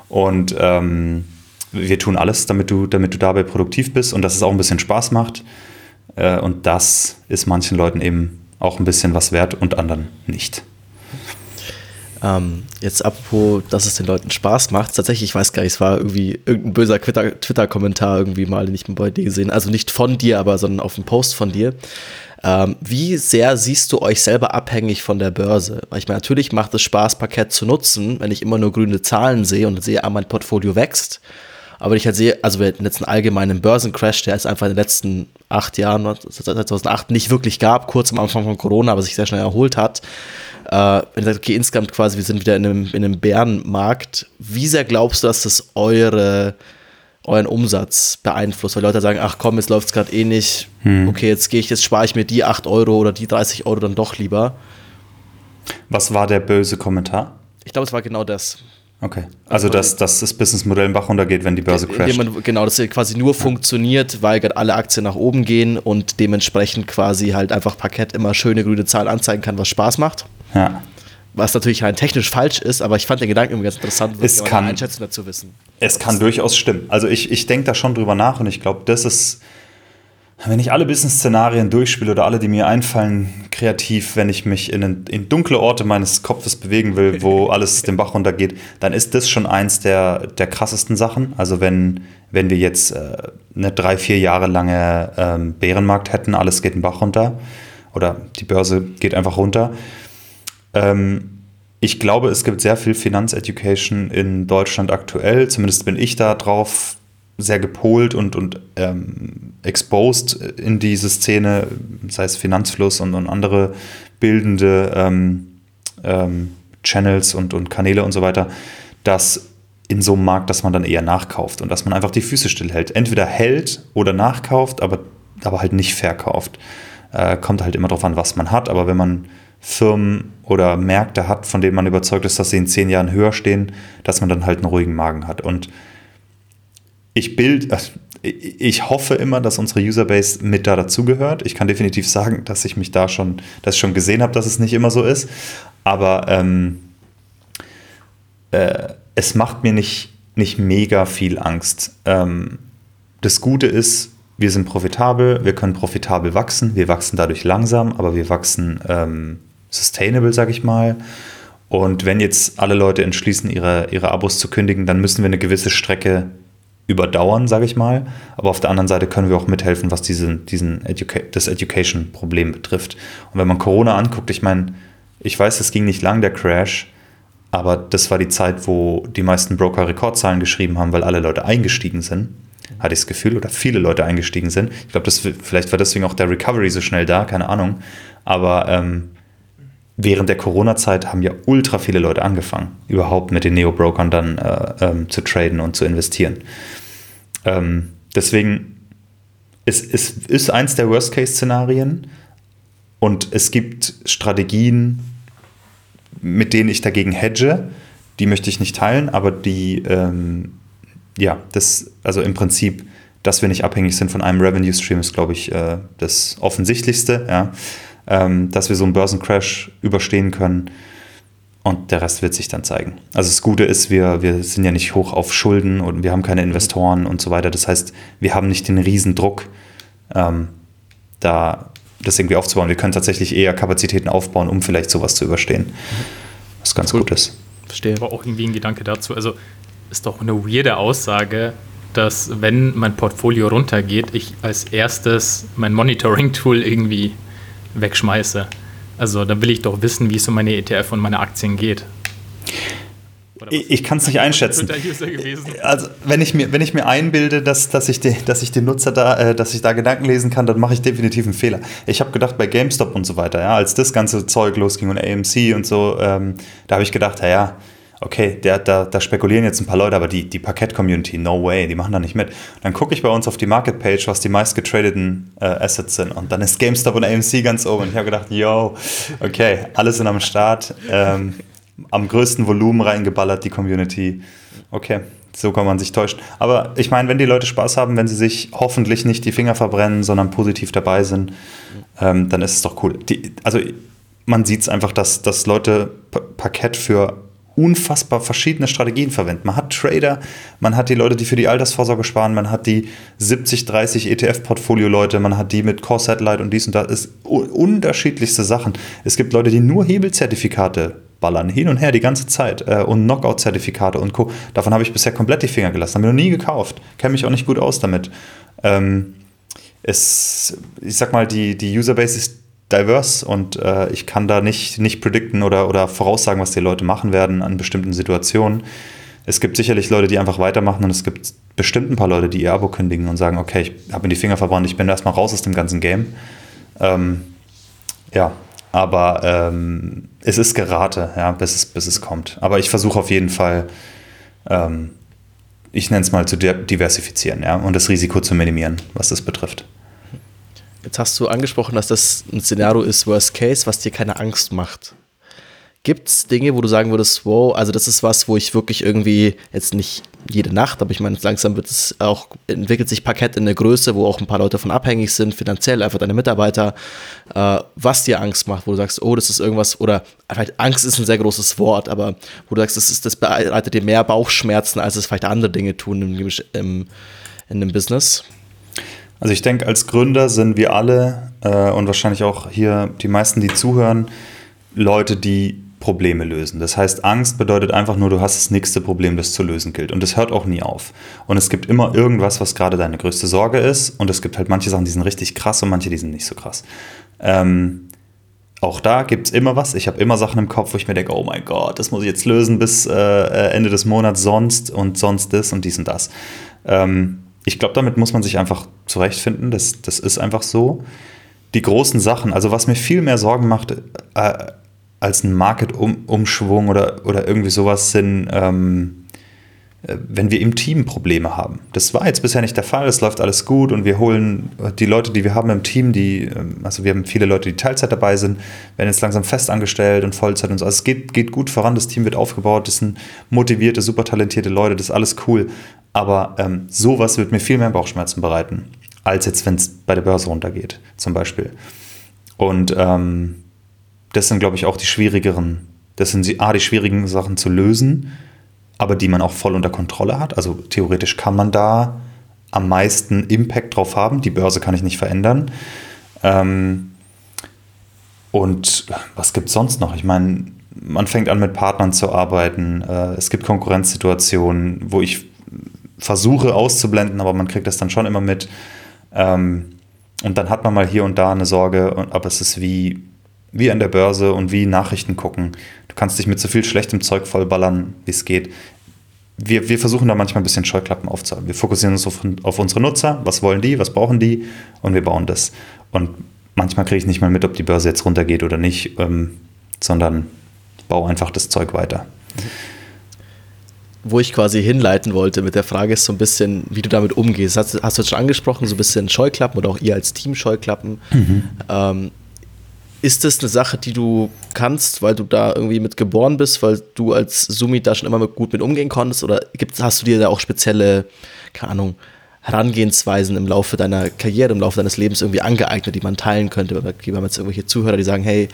Und ähm, wir tun alles, damit du, damit du dabei produktiv bist und dass es auch ein bisschen Spaß macht. Äh, und das ist manchen Leuten eben auch ein bisschen was wert und anderen nicht. Ähm, jetzt apropos, dass es den Leuten Spaß macht. Tatsächlich, ich weiß gar nicht, es war irgendwie irgendein böser Twitter-Kommentar irgendwie mal, den ich bei dir gesehen Also nicht von dir, aber sondern auf einem Post von dir. Ähm, wie sehr siehst du euch selber abhängig von der Börse? Weil ich meine, natürlich macht es Spaß, Parkett zu nutzen, wenn ich immer nur grüne Zahlen sehe und sehe, ah, mein Portfolio wächst. Aber ich halt sehe, also wir hatten jetzt einen allgemeinen Börsencrash, der es einfach in den letzten acht Jahren, seit 2008 nicht wirklich gab, kurz am Anfang von Corona, aber sich sehr schnell erholt hat. Äh, wenn sagt, okay, insgesamt quasi, wir sind wieder in einem, in einem Bärenmarkt, wie sehr glaubst du, dass das eure euren Umsatz beeinflusst, weil Leute sagen, ach komm, jetzt läuft es gerade eh nicht, hm. okay, jetzt gehe ich, jetzt spare ich mir die 8 Euro oder die 30 Euro dann doch lieber. Was war der böse Kommentar? Ich glaube, es war genau das. Okay. Also, also dass, dass das Businessmodell im Bach runtergeht, wenn die Börse crasht. Man, genau, dass quasi nur ja. funktioniert, weil gerade alle Aktien nach oben gehen und dementsprechend quasi halt einfach Parkett immer schöne grüne Zahlen anzeigen kann, was Spaß macht. Ja was natürlich rein technisch falsch ist, aber ich fand den Gedanken irgendwie ganz interessant, was es kann, Einschätzung dazu wissen. Es kann durchaus stimmen. Also ich, ich denke da schon drüber nach und ich glaube, das ist, wenn ich alle Business-Szenarien durchspiele oder alle, die mir einfallen, kreativ, wenn ich mich in, in dunkle Orte meines Kopfes bewegen will, wo alles den Bach runtergeht, dann ist das schon eins der, der krassesten Sachen. Also wenn, wenn wir jetzt äh, eine drei, vier Jahre lange ähm, Bärenmarkt hätten, alles geht den Bach runter oder die Börse geht einfach runter, ähm, ich glaube, es gibt sehr viel Finanzeducation in Deutschland aktuell. Zumindest bin ich da drauf sehr gepolt und, und ähm, exposed in diese Szene, sei es Finanzfluss und, und andere bildende ähm, ähm, Channels und, und Kanäle und so weiter, dass in so einem Markt, dass man dann eher nachkauft und dass man einfach die Füße stillhält. Entweder hält oder nachkauft, aber, aber halt nicht verkauft. Äh, kommt halt immer darauf an, was man hat. Aber wenn man Firmen oder Märkte hat, von denen man überzeugt ist, dass sie in zehn Jahren höher stehen, dass man dann halt einen ruhigen Magen hat. Und ich bild, also ich hoffe immer, dass unsere Userbase mit da dazugehört. Ich kann definitiv sagen, dass ich mich da schon, das schon gesehen habe, dass es nicht immer so ist. Aber ähm, äh, es macht mir nicht, nicht mega viel Angst. Ähm, das Gute ist, wir sind profitabel, wir können profitabel wachsen. Wir wachsen dadurch langsam, aber wir wachsen ähm, sustainable, sag ich mal. Und wenn jetzt alle Leute entschließen, ihre, ihre Abos zu kündigen, dann müssen wir eine gewisse Strecke überdauern, sage ich mal. Aber auf der anderen Seite können wir auch mithelfen, was diesen, diesen Educa das Education-Problem betrifft. Und wenn man Corona anguckt, ich meine, ich weiß, es ging nicht lang, der Crash, aber das war die Zeit, wo die meisten Broker Rekordzahlen geschrieben haben, weil alle Leute eingestiegen sind, hatte ich das Gefühl, oder viele Leute eingestiegen sind. Ich glaube, vielleicht war deswegen auch der Recovery so schnell da, keine Ahnung. Aber ähm, während der Corona-Zeit haben ja ultra viele Leute angefangen, überhaupt mit den Neo-Brokern dann äh, ähm, zu traden und zu investieren. Ähm, deswegen es, es ist eins der Worst-Case-Szenarien und es gibt Strategien, mit denen ich dagegen hedge. Die möchte ich nicht teilen, aber die, ähm, ja, das, also im Prinzip, dass wir nicht abhängig sind von einem Revenue-Stream, ist, glaube ich, äh, das Offensichtlichste, ja. Ähm, dass wir so einen Börsencrash überstehen können. Und der Rest wird sich dann zeigen. Also das Gute ist, wir, wir sind ja nicht hoch auf Schulden und wir haben keine Investoren und so weiter. Das heißt, wir haben nicht den riesen Druck, ähm, da das irgendwie aufzubauen. Wir können tatsächlich eher Kapazitäten aufbauen, um vielleicht sowas zu überstehen. Was ganz gut, gut ist. Verstehe. Aber auch irgendwie ein Gedanke dazu. Also ist doch eine weirde Aussage, dass wenn mein Portfolio runtergeht, ich als erstes mein Monitoring-Tool irgendwie wegschmeiße. Also da will ich doch wissen, wie es um meine ETF und meine Aktien geht. Ich, kann es nicht einschätzen. Also wenn ich mir, wenn ich mir einbilde, dass, dass, ich de, dass ich den Nutzer da, äh, dass ich da Gedanken lesen kann, dann mache ich definitiv einen Fehler. Ich habe gedacht, bei GameStop und so weiter, ja, als das ganze Zeug losging und AMC und so, ähm, da habe ich gedacht, ja, okay, der, da, da spekulieren jetzt ein paar Leute, aber die, die Parkett-Community, no way, die machen da nicht mit. Dann gucke ich bei uns auf die Market-Page, was die meist getradeten äh, Assets sind. Und dann ist GameStop und AMC ganz oben. Und ich habe gedacht, yo, okay, alle sind am Start. Ähm, am größten Volumen reingeballert, die Community. Okay, so kann man sich täuschen. Aber ich meine, wenn die Leute Spaß haben, wenn sie sich hoffentlich nicht die Finger verbrennen, sondern positiv dabei sind, ähm, dann ist es doch cool. Die, also man sieht es einfach, dass, dass Leute Parkett für unfassbar verschiedene Strategien verwenden. Man hat Trader, man hat die Leute, die für die Altersvorsorge sparen, man hat die 70, 30 ETF-Portfolio-Leute, man hat die mit Core Satellite und dies und das. Es unterschiedlichste Sachen. Es gibt Leute, die nur Hebelzertifikate ballern, hin und her die ganze Zeit äh, und Knockout-Zertifikate und Co. Davon habe ich bisher komplett die Finger gelassen, habe mir noch nie gekauft, kenne mich auch nicht gut aus damit. Ähm, es, ich sag mal, die, die Userbase ist diverse und äh, ich kann da nicht, nicht predikten oder, oder voraussagen, was die Leute machen werden an bestimmten Situationen. Es gibt sicherlich Leute, die einfach weitermachen und es gibt bestimmt ein paar Leute, die ihr Abo kündigen und sagen, okay, ich habe mir die Finger verbrannt, ich bin erstmal raus aus dem ganzen Game. Ähm, ja, aber ähm, es ist Gerate, ja, bis es, bis es kommt. Aber ich versuche auf jeden Fall, ähm, ich nenne es mal zu diversifizieren ja, und das Risiko zu minimieren, was das betrifft. Jetzt hast du angesprochen, dass das ein Szenario ist, Worst Case, was dir keine Angst macht. Gibt es Dinge, wo du sagen würdest, wow, also das ist was, wo ich wirklich irgendwie jetzt nicht jede Nacht, aber ich meine, langsam wird es auch, entwickelt sich Parkett in der Größe, wo auch ein paar Leute davon abhängig sind, finanziell, einfach deine Mitarbeiter, äh, was dir Angst macht, wo du sagst, oh, das ist irgendwas, oder vielleicht Angst ist ein sehr großes Wort, aber wo du sagst, das, ist, das bereitet dir mehr Bauchschmerzen, als es vielleicht andere Dinge tun im, im, in dem Business. Also ich denke, als Gründer sind wir alle äh, und wahrscheinlich auch hier die meisten, die zuhören, Leute, die Probleme lösen. Das heißt, Angst bedeutet einfach nur, du hast das nächste Problem, das zu lösen gilt. Und das hört auch nie auf. Und es gibt immer irgendwas, was gerade deine größte Sorge ist. Und es gibt halt manche Sachen, die sind richtig krass und manche, die sind nicht so krass. Ähm, auch da gibt es immer was. Ich habe immer Sachen im Kopf, wo ich mir denke, oh mein Gott, das muss ich jetzt lösen bis äh, Ende des Monats sonst und sonst das und dies und das. Ähm, ich glaube, damit muss man sich einfach zurechtfinden. Das, das ist einfach so. Die großen Sachen, also was mir viel mehr Sorgen macht, äh, als ein Market-Umschwung oder, oder irgendwie sowas sind, ähm, äh, wenn wir im Team Probleme haben. Das war jetzt bisher nicht der Fall, es läuft alles gut und wir holen die Leute, die wir haben im Team, die, ähm, also wir haben viele Leute, die Teilzeit dabei sind, werden jetzt langsam festangestellt und Vollzeit und so. Also es geht, geht gut voran, das Team wird aufgebaut, das sind motivierte, super talentierte Leute, das ist alles cool. Aber ähm, sowas wird mir viel mehr Bauchschmerzen bereiten, als jetzt, wenn es bei der Börse runtergeht, zum Beispiel. Und ähm, das sind, glaube ich, auch die schwierigeren, das sind A, die schwierigen Sachen zu lösen, aber die man auch voll unter Kontrolle hat. Also theoretisch kann man da am meisten Impact drauf haben. Die Börse kann ich nicht verändern. Ähm, und was gibt es sonst noch? Ich meine, man fängt an mit Partnern zu arbeiten. Äh, es gibt Konkurrenzsituationen, wo ich versuche auszublenden, aber man kriegt das dann schon immer mit. Ähm, und dann hat man mal hier und da eine Sorge, aber es ist wie wie an der Börse und wie Nachrichten gucken. Du kannst dich mit so viel schlechtem Zeug vollballern, wie es geht. Wir, wir versuchen da manchmal ein bisschen Scheuklappen aufzuhalten. Wir fokussieren uns auf, auf unsere Nutzer, was wollen die, was brauchen die und wir bauen das. Und manchmal kriege ich nicht mal mit, ob die Börse jetzt runtergeht oder nicht. Ähm, sondern baue einfach das Zeug weiter. Wo ich quasi hinleiten wollte mit der Frage ist so ein bisschen, wie du damit umgehst. Hast, hast du jetzt schon angesprochen, so ein bisschen Scheuklappen oder auch ihr als Team Scheuklappen. Mhm. Ähm, ist das eine Sache, die du kannst, weil du da irgendwie mit geboren bist, weil du als Sumi da schon immer mit, gut mit umgehen konntest? Oder gibt's, hast du dir da auch spezielle, keine Ahnung, Herangehensweisen im Laufe deiner Karriere, im Laufe deines Lebens irgendwie angeeignet, die man teilen könnte? Wir haben jetzt irgendwelche Zuhörer, die sagen, hey,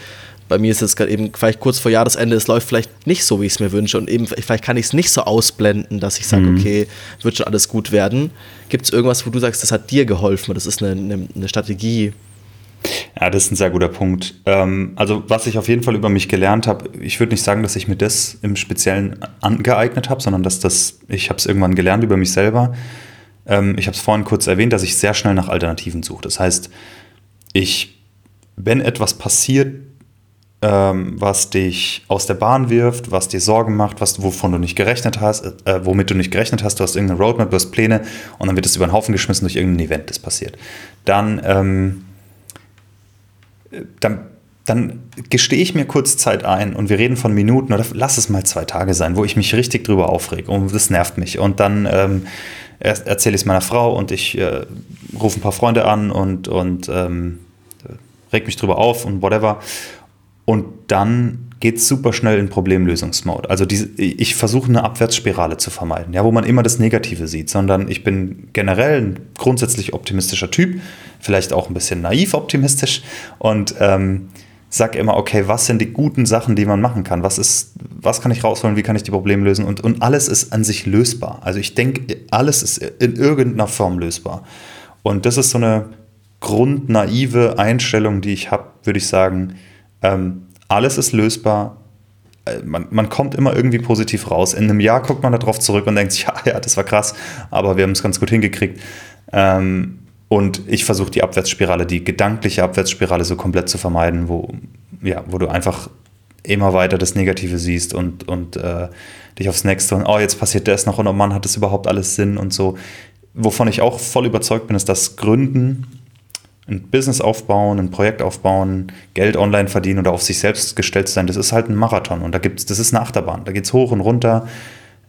bei mir ist es gerade eben vielleicht kurz vor Jahresende, es läuft vielleicht nicht so, wie ich es mir wünsche und eben vielleicht kann ich es nicht so ausblenden, dass ich sage, mhm. okay, wird schon alles gut werden. Gibt es irgendwas, wo du sagst, das hat dir geholfen, das ist eine, eine, eine Strategie? Ja, das ist ein sehr guter Punkt. Ähm, also was ich auf jeden Fall über mich gelernt habe, ich würde nicht sagen, dass ich mir das im Speziellen angeeignet habe, sondern dass das, ich habe es irgendwann gelernt über mich selber. Ähm, ich habe es vorhin kurz erwähnt, dass ich sehr schnell nach Alternativen suche. Das heißt, ich, wenn etwas passiert, ähm, was dich aus der Bahn wirft, was dir Sorgen macht, was, wovon du nicht gerechnet hast, äh, womit du nicht gerechnet hast, du hast irgendeine Roadmap, du hast Pläne und dann wird es über den Haufen geschmissen durch irgendein Event, das passiert. Dann, ähm, dann, dann gestehe ich mir kurz Zeit ein und wir reden von Minuten oder lass es mal zwei Tage sein, wo ich mich richtig drüber aufrege und das nervt mich. Und dann ähm, erzähle ich es meiner Frau und ich äh, rufe ein paar Freunde an und, und ähm, reg mich drüber auf und whatever. Und dann geht es super schnell in Problemlösungsmode. Also diese, ich versuche eine Abwärtsspirale zu vermeiden, ja, wo man immer das Negative sieht, sondern ich bin generell ein grundsätzlich optimistischer Typ, vielleicht auch ein bisschen naiv optimistisch und ähm, sag immer, okay, was sind die guten Sachen, die man machen kann? Was ist, was kann ich rausholen? Wie kann ich die Probleme lösen? Und, und alles ist an sich lösbar. Also ich denke, alles ist in irgendeiner Form lösbar. Und das ist so eine grundnaive Einstellung, die ich habe, würde ich sagen, ähm, alles ist lösbar. Äh, man, man, kommt immer irgendwie positiv raus. In einem Jahr guckt man darauf zurück und denkt sich, ja, ja, das war krass, aber wir haben es ganz gut hingekriegt. Ähm, und ich versuche die Abwärtsspirale, die gedankliche Abwärtsspirale so komplett zu vermeiden, wo, ja, wo du einfach immer weiter das Negative siehst und, und äh, dich aufs Nächste und oh, jetzt passiert das noch und oh Mann, hat das überhaupt alles Sinn und so. Wovon ich auch voll überzeugt bin, ist, dass Gründen ein Business aufbauen, ein Projekt aufbauen, Geld online verdienen oder auf sich selbst gestellt sein, das ist halt ein Marathon und da gibt's, das ist eine Achterbahn. Da geht es hoch und runter.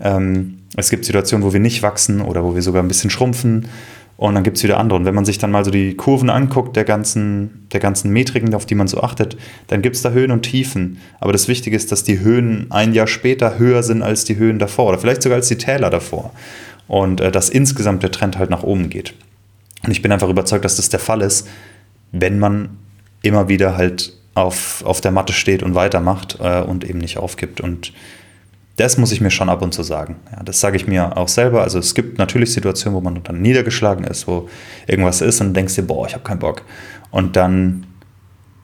Ähm, es gibt Situationen, wo wir nicht wachsen oder wo wir sogar ein bisschen schrumpfen. Und dann gibt es wieder andere. Und wenn man sich dann mal so die Kurven anguckt, der ganzen, der ganzen Metriken, auf die man so achtet, dann gibt es da Höhen und Tiefen. Aber das Wichtige ist, dass die Höhen ein Jahr später höher sind als die Höhen davor oder vielleicht sogar als die Täler davor. Und äh, dass insgesamt der Trend halt nach oben geht. Und ich bin einfach überzeugt, dass das der Fall ist, wenn man immer wieder halt auf, auf der Matte steht und weitermacht äh, und eben nicht aufgibt. Und das muss ich mir schon ab und zu sagen. Ja, das sage ich mir auch selber. Also es gibt natürlich Situationen, wo man dann niedergeschlagen ist, wo irgendwas ist und denkst dir, boah, ich habe keinen Bock. Und dann,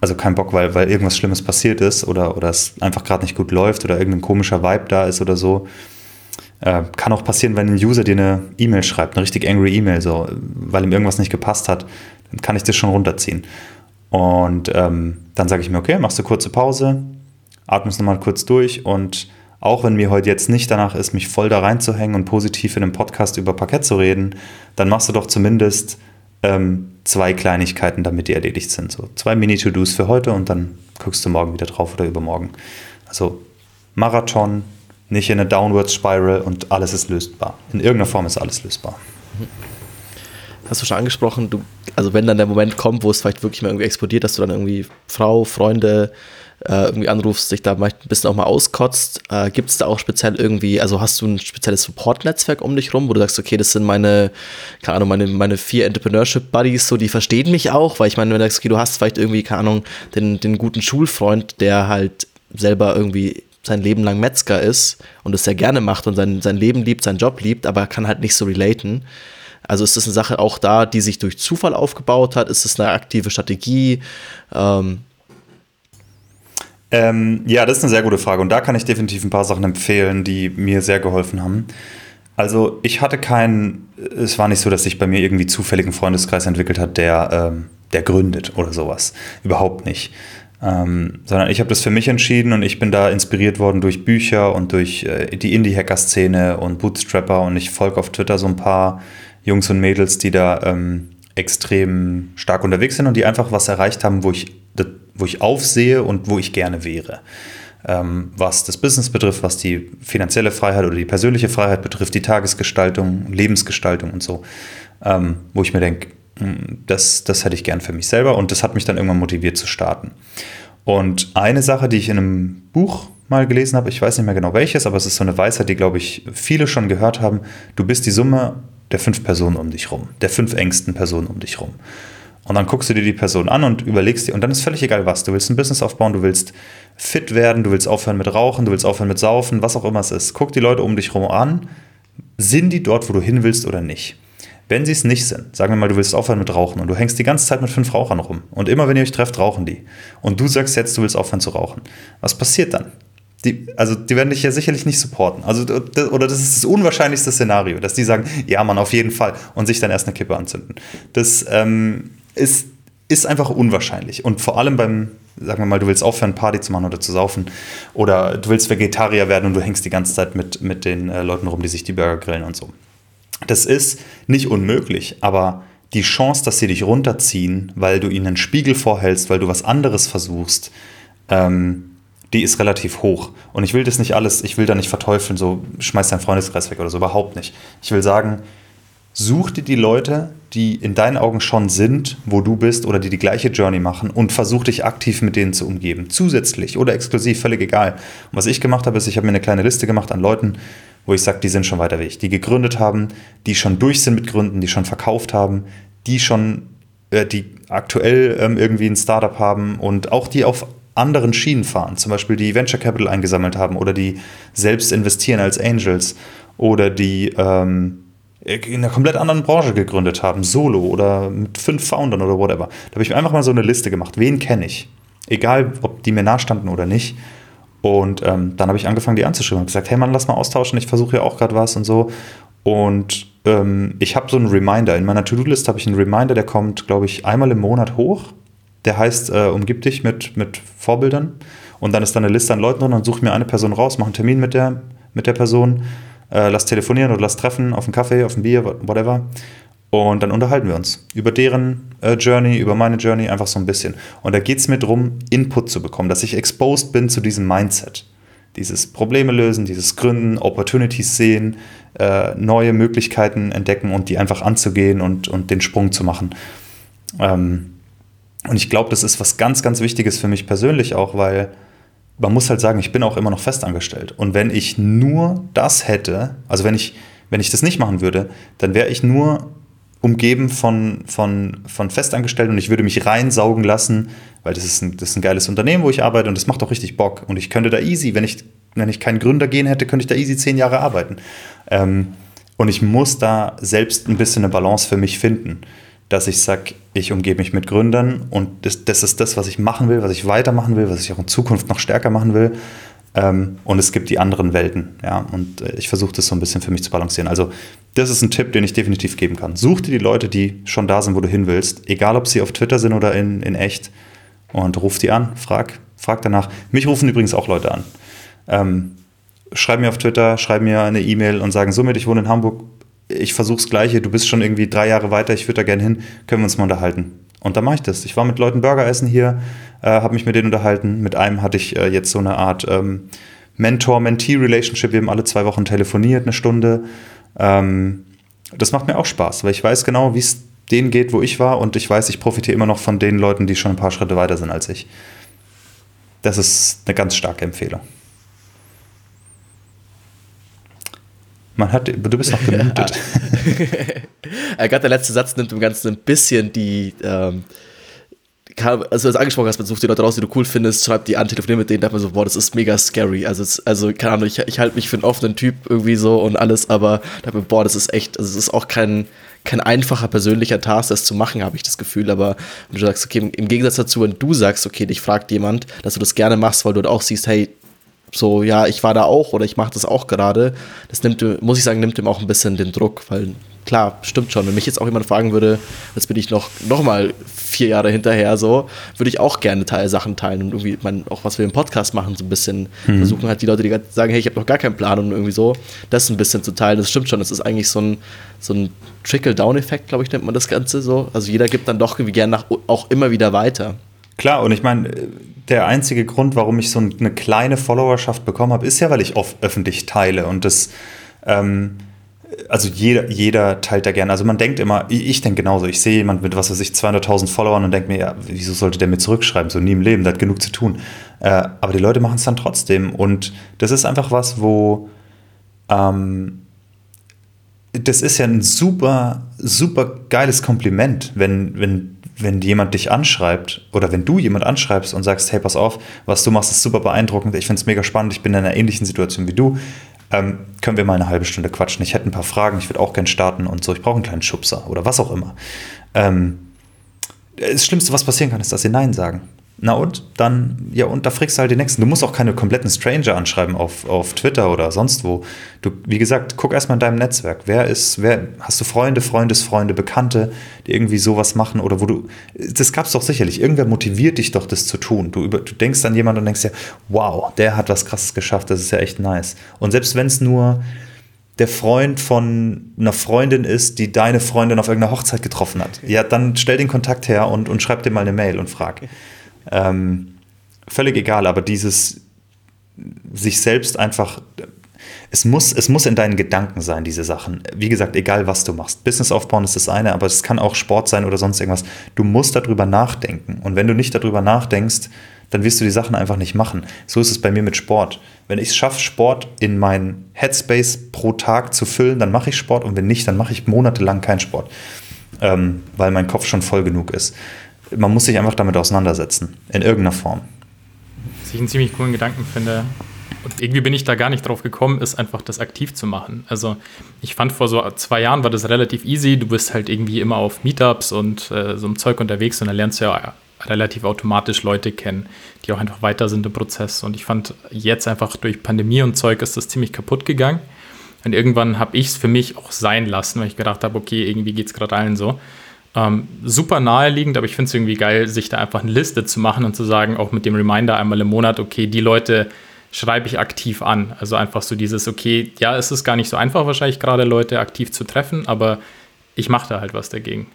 also keinen Bock, weil, weil irgendwas Schlimmes passiert ist oder, oder es einfach gerade nicht gut läuft oder irgendein komischer Vibe da ist oder so. Äh, kann auch passieren, wenn ein User dir eine E-Mail schreibt, eine richtig angry E-Mail, so, weil ihm irgendwas nicht gepasst hat, dann kann ich das schon runterziehen. Und ähm, dann sage ich mir, okay, machst du kurze Pause, atmest nochmal kurz durch und auch wenn mir heute jetzt nicht danach ist, mich voll da reinzuhängen und positiv in einem Podcast über Parkett zu reden, dann machst du doch zumindest ähm, zwei Kleinigkeiten, damit die erledigt sind. So zwei Mini-To-Dos für heute und dann guckst du morgen wieder drauf oder übermorgen. Also Marathon, nicht in eine Downward Spiral und alles ist lösbar. In irgendeiner Form ist alles lösbar. Hast du schon angesprochen, du, also wenn dann der Moment kommt, wo es vielleicht wirklich mal irgendwie explodiert, dass du dann irgendwie Frau, Freunde äh, irgendwie anrufst, dich da ein bisschen auch mal auskotzt, äh, gibt es da auch speziell irgendwie, also hast du ein spezielles Support-Netzwerk um dich rum, wo du sagst, okay, das sind meine, keine Ahnung, meine, meine vier Entrepreneurship-Buddies, so, die verstehen mich auch, weil ich meine, wenn du sagst, okay, du hast vielleicht irgendwie, keine Ahnung, den, den guten Schulfreund, der halt selber irgendwie sein Leben lang Metzger ist und es sehr gerne macht und sein, sein Leben liebt, seinen Job liebt, aber kann halt nicht so relaten. Also ist das eine Sache auch da, die sich durch Zufall aufgebaut hat? Ist das eine aktive Strategie? Ähm ähm, ja, das ist eine sehr gute Frage und da kann ich definitiv ein paar Sachen empfehlen, die mir sehr geholfen haben. Also ich hatte keinen, es war nicht so, dass sich bei mir irgendwie zufällig ein Freundeskreis entwickelt hat, der, ähm, der gründet oder sowas. Überhaupt nicht. Ähm, sondern ich habe das für mich entschieden und ich bin da inspiriert worden durch Bücher und durch äh, die Indie-Hacker-Szene und Bootstrapper und ich folge auf Twitter so ein paar Jungs und Mädels, die da ähm, extrem stark unterwegs sind und die einfach was erreicht haben, wo ich wo ich aufsehe und wo ich gerne wäre. Ähm, was das Business betrifft, was die finanzielle Freiheit oder die persönliche Freiheit betrifft, die Tagesgestaltung, Lebensgestaltung und so. Ähm, wo ich mir denke, das, das hätte ich gern für mich selber und das hat mich dann irgendwann motiviert zu starten. Und eine Sache, die ich in einem Buch mal gelesen habe, ich weiß nicht mehr genau welches, aber es ist so eine Weisheit, die, glaube ich, viele schon gehört haben. Du bist die Summe der fünf Personen um dich rum, der fünf engsten Personen um dich rum. Und dann guckst du dir die Person an und überlegst dir, und dann ist völlig egal was. Du willst ein Business aufbauen, du willst fit werden, du willst aufhören mit Rauchen, du willst aufhören mit Saufen, was auch immer es ist. Guck die Leute um dich rum an. Sind die dort, wo du hin willst oder nicht? Wenn sie es nicht sind, sagen wir mal, du willst aufhören mit Rauchen und du hängst die ganze Zeit mit fünf Rauchern rum und immer wenn ihr euch trefft, rauchen die. Und du sagst jetzt, du willst aufhören zu rauchen. Was passiert dann? Die, also die werden dich ja sicherlich nicht supporten. Also, oder das ist das unwahrscheinlichste Szenario, dass die sagen, ja, Mann, auf jeden Fall und sich dann erst eine Kippe anzünden. Das ähm, ist, ist einfach unwahrscheinlich. Und vor allem beim, sagen wir mal, du willst aufhören, Party zu machen oder zu saufen oder du willst Vegetarier werden und du hängst die ganze Zeit mit, mit den äh, Leuten rum, die sich die Burger grillen und so. Das ist nicht unmöglich, aber die Chance, dass sie dich runterziehen, weil du ihnen einen Spiegel vorhältst, weil du was anderes versuchst, ähm, die ist relativ hoch. Und ich will das nicht alles, ich will da nicht verteufeln, so schmeiß deinen Freundeskreis weg oder so, überhaupt nicht. Ich will sagen, such dir die Leute, die in deinen Augen schon sind, wo du bist oder die die gleiche Journey machen und versuch dich aktiv mit denen zu umgeben. Zusätzlich oder exklusiv, völlig egal. Und was ich gemacht habe, ist, ich habe mir eine kleine Liste gemacht an Leuten, wo ich sage, die sind schon weiter weg, die gegründet haben, die schon durch sind mit Gründen, die schon verkauft haben, die schon, äh, die aktuell ähm, irgendwie ein Startup haben und auch die auf anderen Schienen fahren, zum Beispiel die Venture Capital eingesammelt haben oder die selbst investieren als Angels oder die ähm, in einer komplett anderen Branche gegründet haben, solo oder mit fünf Foundern oder whatever. Da habe ich mir einfach mal so eine Liste gemacht. Wen kenne ich? Egal, ob die mir nahestanden oder nicht. Und ähm, dann habe ich angefangen, die anzuschreiben und gesagt, hey Mann, lass mal austauschen, ich versuche ja auch gerade was und so. Und ähm, ich habe so einen Reminder. In meiner To-Do-List habe ich einen Reminder, der kommt, glaube ich, einmal im Monat hoch. Der heißt, äh, umgib dich mit, mit Vorbildern. Und dann ist da eine Liste an Leuten drin und suche mir eine Person raus, mache einen Termin mit der, mit der Person, äh, lass telefonieren oder lass treffen auf einen Kaffee, auf ein Bier, whatever. Und dann unterhalten wir uns über deren äh, Journey, über meine Journey, einfach so ein bisschen. Und da geht es mir darum, Input zu bekommen, dass ich exposed bin zu diesem Mindset. Dieses Probleme lösen, dieses Gründen, Opportunities sehen, äh, neue Möglichkeiten entdecken und die einfach anzugehen und, und den Sprung zu machen. Ähm, und ich glaube, das ist was ganz, ganz Wichtiges für mich persönlich auch, weil man muss halt sagen, ich bin auch immer noch festangestellt. Und wenn ich nur das hätte, also wenn ich, wenn ich das nicht machen würde, dann wäre ich nur umgeben von, von, von Festangestellten und ich würde mich reinsaugen lassen, weil das ist, ein, das ist ein geiles Unternehmen, wo ich arbeite und das macht auch richtig Bock. Und ich könnte da easy, wenn ich, wenn ich keinen Gründer gehen hätte, könnte ich da easy zehn Jahre arbeiten. Ähm, und ich muss da selbst ein bisschen eine Balance für mich finden, dass ich sage, ich umgebe mich mit Gründern und das, das ist das, was ich machen will, was ich weitermachen will, was ich auch in Zukunft noch stärker machen will. Ähm, und es gibt die anderen Welten. Ja? Und äh, ich versuche das so ein bisschen für mich zu balancieren. Also, das ist ein Tipp, den ich definitiv geben kann. Such dir die Leute, die schon da sind, wo du hin willst, egal ob sie auf Twitter sind oder in, in echt, und ruf die an, frag, frag danach. Mich rufen übrigens auch Leute an. Ähm, schreib mir auf Twitter, schreib mir eine E-Mail und sagen, somit, ich wohne in Hamburg, ich versuche das Gleiche, du bist schon irgendwie drei Jahre weiter, ich würde da gerne hin, können wir uns mal unterhalten. Und dann mache ich das. Ich war mit Leuten Burger essen hier, äh, habe mich mit denen unterhalten. Mit einem hatte ich äh, jetzt so eine Art ähm, Mentor-Mentee-Relationship. Wir haben alle zwei Wochen telefoniert, eine Stunde. Ähm, das macht mir auch Spaß, weil ich weiß genau, wie es denen geht, wo ich war. Und ich weiß, ich profitiere immer noch von den Leuten, die schon ein paar Schritte weiter sind als ich. Das ist eine ganz starke Empfehlung. Man hat, du bist noch gemutet. Gerade der letzte Satz nimmt im Ganzen ein bisschen die, ähm, also als du angesprochen hast, man sucht die Leute raus, die du cool findest, schreib die an, telefonier mit denen, dachte man so, boah, das ist mega scary. Also, also keine Ahnung, ich, ich halte mich für einen offenen Typ irgendwie so und alles, aber dachte mir, boah, das ist echt, also es ist auch kein, kein einfacher persönlicher Task, das zu machen, habe ich das Gefühl. Aber wenn du sagst, okay, im Gegensatz dazu, wenn du sagst, okay, dich fragt jemand, dass du das gerne machst, weil du auch siehst, hey, so, ja, ich war da auch oder ich mache das auch gerade, das nimmt, muss ich sagen, nimmt ihm auch ein bisschen den Druck, weil klar, stimmt schon. Wenn mich jetzt auch jemand fragen würde, jetzt bin ich noch, noch mal vier Jahre hinterher, so, würde ich auch gerne Teil Sachen teilen und irgendwie man, auch was wir im Podcast machen, so ein bisschen mhm. versuchen halt die Leute, die sagen, hey, ich habe noch gar keinen Plan und irgendwie so, das ein bisschen zu teilen. Das stimmt schon. Das ist eigentlich so ein, so ein Trickle-Down-Effekt, glaube ich, nennt man das Ganze so. Also jeder gibt dann doch irgendwie gerne nach, auch immer wieder weiter. Klar, und ich meine, der einzige Grund, warum ich so eine kleine Followerschaft bekommen habe, ist ja, weil ich oft öffentlich teile und das, ähm, also jeder, jeder teilt da gerne. Also man denkt immer, ich denke genauso, ich sehe jemanden mit, was weiß ich, 200.000 Followern und denke mir, ja, wieso sollte der mir zurückschreiben? So nie im Leben, der hat genug zu tun. Äh, aber die Leute machen es dann trotzdem und das ist einfach was, wo, ähm, das ist ja ein super, super geiles Kompliment, wenn, wenn, wenn jemand dich anschreibt oder wenn du jemand anschreibst und sagst, hey, pass auf, was du machst, ist super beeindruckend, ich finde es mega spannend, ich bin in einer ähnlichen Situation wie du, ähm, können wir mal eine halbe Stunde quatschen. Ich hätte ein paar Fragen, ich würde auch gern starten und so, ich brauche einen kleinen Schubser oder was auch immer. Ähm, das Schlimmste, was passieren kann, ist, dass sie Nein sagen. Na und? Dann, ja, und da fragst du halt die Nächsten. Du musst auch keine kompletten Stranger anschreiben auf, auf Twitter oder sonst wo. Du, wie gesagt, guck erstmal in deinem Netzwerk. Wer ist, wer, hast du Freunde, Freundesfreunde, Bekannte, die irgendwie sowas machen oder wo du, das gab's doch sicherlich. Irgendwer motiviert dich doch, das zu tun. Du, über, du denkst an jemanden und denkst ja, wow, der hat was krasses geschafft, das ist ja echt nice. Und selbst wenn es nur der Freund von einer Freundin ist, die deine Freundin auf irgendeiner Hochzeit getroffen hat, ja, dann stell den Kontakt her und, und schreib dir mal eine Mail und frag. Ähm, völlig egal, aber dieses sich selbst einfach, es muss, es muss in deinen Gedanken sein, diese Sachen. Wie gesagt, egal was du machst. Business aufbauen ist das eine, aber es kann auch Sport sein oder sonst irgendwas. Du musst darüber nachdenken. Und wenn du nicht darüber nachdenkst, dann wirst du die Sachen einfach nicht machen. So ist es bei mir mit Sport. Wenn ich es schaffe, Sport in meinen Headspace pro Tag zu füllen, dann mache ich Sport und wenn nicht, dann mache ich monatelang keinen Sport, ähm, weil mein Kopf schon voll genug ist man muss sich einfach damit auseinandersetzen, in irgendeiner Form. Was ich einen ziemlich coolen Gedanken finde, und irgendwie bin ich da gar nicht drauf gekommen, ist einfach das aktiv zu machen. Also ich fand vor so zwei Jahren war das relativ easy. Du bist halt irgendwie immer auf Meetups und äh, so einem Zeug unterwegs und dann lernst du ja relativ automatisch Leute kennen, die auch einfach weiter sind im Prozess. Und ich fand jetzt einfach durch Pandemie und Zeug ist das ziemlich kaputt gegangen. Und irgendwann habe ich es für mich auch sein lassen, weil ich gedacht habe, okay, irgendwie geht es gerade allen so. Ähm, super naheliegend, aber ich finde es irgendwie geil, sich da einfach eine Liste zu machen und zu sagen, auch mit dem Reminder einmal im Monat, okay, die Leute schreibe ich aktiv an. Also einfach so dieses, okay, ja, es ist gar nicht so einfach wahrscheinlich gerade Leute aktiv zu treffen, aber ich mache da halt was dagegen.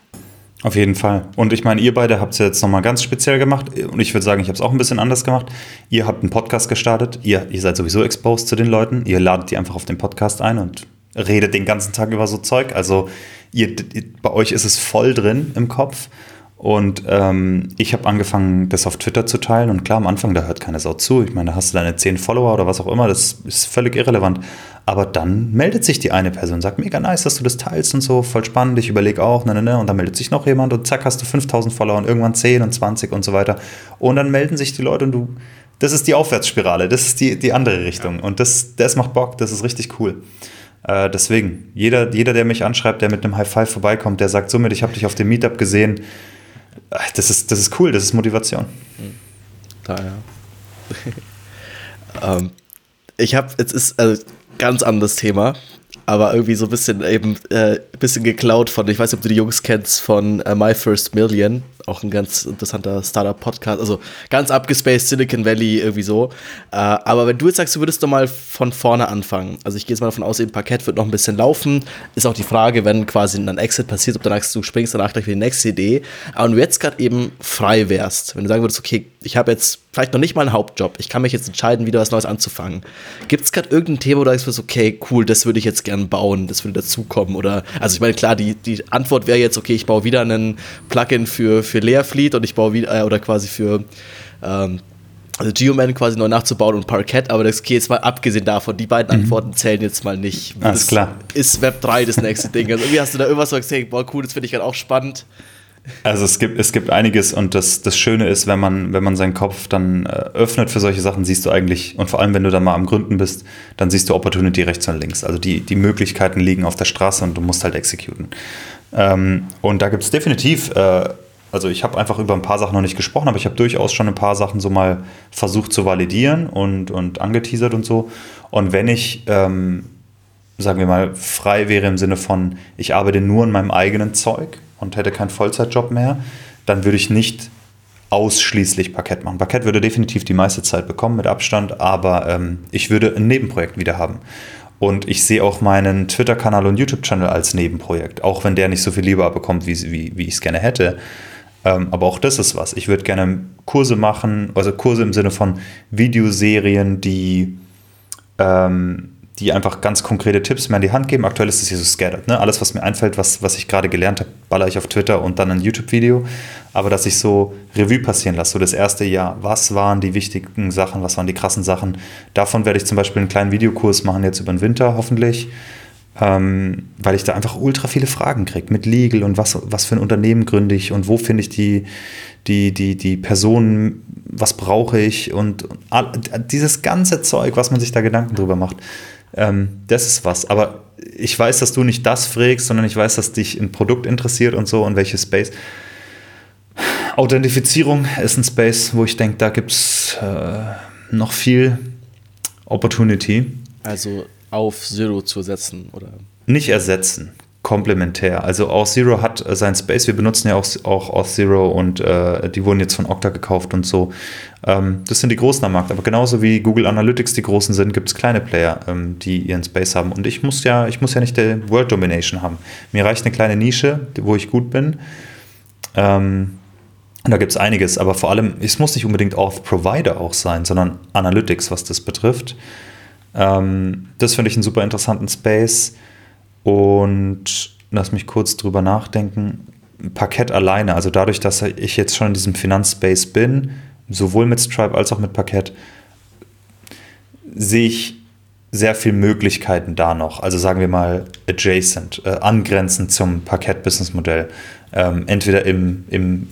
Auf jeden Fall. Und ich meine, ihr beide habt es jetzt nochmal ganz speziell gemacht. Und ich würde sagen, ich habe es auch ein bisschen anders gemacht. Ihr habt einen Podcast gestartet. Ihr, ihr seid sowieso exposed zu den Leuten. Ihr ladet die einfach auf den Podcast ein und redet den ganzen Tag über so Zeug. Also ihr, bei euch ist es voll drin im Kopf. Und ähm, ich habe angefangen, das auf Twitter zu teilen. Und klar, am Anfang, da hört keine Sau zu. Ich meine, da hast du deine 10 Follower oder was auch immer. Das ist völlig irrelevant. Aber dann meldet sich die eine Person und sagt, mega nice, dass du das teilst und so, voll spannend. Ich überlege auch, ne, ne, ne. Und dann meldet sich noch jemand und zack, hast du 5000 Follower und irgendwann 10 und 20 und so weiter. Und dann melden sich die Leute und du, das ist die Aufwärtsspirale. Das ist die, die andere Richtung. Ja. Und das, das macht Bock. Das ist richtig cool. Äh, deswegen, jeder, jeder, der mich anschreibt, der mit einem High Five vorbeikommt, der sagt somit, ich habe dich auf dem Meetup gesehen, äh, das ist, das ist cool, das ist Motivation. Da, ja. ähm, ich habe, jetzt ist also ganz anderes Thema, aber irgendwie so ein bisschen eben äh, bisschen geklaut von, ich weiß nicht, ob du die Jungs kennst, von uh, My First Million, auch ein ganz interessanter Startup-Podcast, also ganz abgespaced Silicon Valley irgendwie so. Äh, aber wenn du jetzt sagst, du würdest doch mal von vorne anfangen, also ich gehe jetzt mal davon aus, im Parkett wird noch ein bisschen laufen, ist auch die Frage, wenn quasi ein Exit passiert, ob danach du springst danach gleich für die nächste Idee. Aber wenn du jetzt gerade eben frei wärst, wenn du sagen würdest, okay, ich habe jetzt vielleicht noch nicht mal einen Hauptjob. Ich kann mich jetzt entscheiden, wieder was Neues anzufangen. Gibt es gerade irgendein Thema, wo du sagst, okay, cool, das würde ich jetzt gerne bauen, das würde dazukommen? Oder, also ich meine, klar, die, die Antwort wäre jetzt, okay, ich baue wieder einen Plugin für, für Leerfleet und ich baue wieder, äh, oder quasi für, ähm, also Geoman quasi neu nachzubauen und Parquet, aber das geht jetzt mal abgesehen davon, die beiden mhm. Antworten zählen jetzt mal nicht. Alles klar. Ist Web 3 das nächste Ding? Also irgendwie hast du da irgendwas, wo du sagst, hey, boah, cool, das finde ich gerade auch spannend. Also es gibt, es gibt einiges und das, das Schöne ist, wenn man, wenn man seinen Kopf dann äh, öffnet für solche Sachen, siehst du eigentlich, und vor allem wenn du da mal am Gründen bist, dann siehst du Opportunity rechts und links. Also die, die Möglichkeiten liegen auf der Straße und du musst halt exekuten. Ähm, und da gibt es definitiv, äh, also ich habe einfach über ein paar Sachen noch nicht gesprochen, aber ich habe durchaus schon ein paar Sachen so mal versucht zu validieren und, und angeteasert und so. Und wenn ich, ähm, sagen wir mal, frei wäre im Sinne von, ich arbeite nur in meinem eigenen Zeug, und hätte keinen Vollzeitjob mehr, dann würde ich nicht ausschließlich Parkett machen. Parkett würde definitiv die meiste Zeit bekommen mit Abstand, aber ähm, ich würde ein Nebenprojekt wieder haben. Und ich sehe auch meinen Twitter-Kanal und YouTube-Channel als Nebenprojekt, auch wenn der nicht so viel Liebe bekommt, wie, wie, wie ich es gerne hätte. Ähm, aber auch das ist was. Ich würde gerne Kurse machen, also Kurse im Sinne von Videoserien, die, ähm, die einfach ganz konkrete Tipps mir an die Hand geben. Aktuell ist es hier so scattered. Ne? Alles, was mir einfällt, was, was ich gerade gelernt habe, baller ich auf Twitter und dann ein YouTube-Video. Aber dass ich so Revue passieren lasse, so das erste Jahr. Was waren die wichtigen Sachen, was waren die krassen Sachen? Davon werde ich zum Beispiel einen kleinen Videokurs machen, jetzt über den Winter hoffentlich ähm, weil ich da einfach ultra viele Fragen kriege mit Legal und was, was für ein Unternehmen gründe ich und wo finde ich die, die, die, die Personen, was brauche ich und, all, dieses ganze Zeug, was man sich da Gedanken drüber macht, ähm, das ist was. Aber ich weiß, dass du nicht das frägst, sondern ich weiß, dass dich ein Produkt interessiert und so und welches Space. Authentifizierung ist ein Space, wo ich denke, da gibt es äh, noch viel Opportunity. Also auf Zero zu setzen oder? Nicht ersetzen, komplementär. Also Auth0 hat äh, sein Space, wir benutzen ja auch, auch Auth0 und äh, die wurden jetzt von Okta gekauft und so. Ähm, das sind die Großen am Markt, aber genauso wie Google Analytics die Großen sind, gibt es kleine Player, ähm, die ihren Space haben. Und ich muss ja, ich muss ja nicht der World Domination haben. Mir reicht eine kleine Nische, wo ich gut bin. Ähm, und da gibt es einiges, aber vor allem, es muss nicht unbedingt Auth Provider auch sein, sondern Analytics, was das betrifft. Ähm, das finde ich einen super interessanten Space. Und lass mich kurz drüber nachdenken. Parkett alleine, also dadurch, dass ich jetzt schon in diesem Finanzspace bin, sowohl mit Stripe als auch mit Parkett, sehe ich sehr viele Möglichkeiten da noch. Also sagen wir mal adjacent, äh, angrenzend zum Parkett-Businessmodell. Ähm, entweder im, im,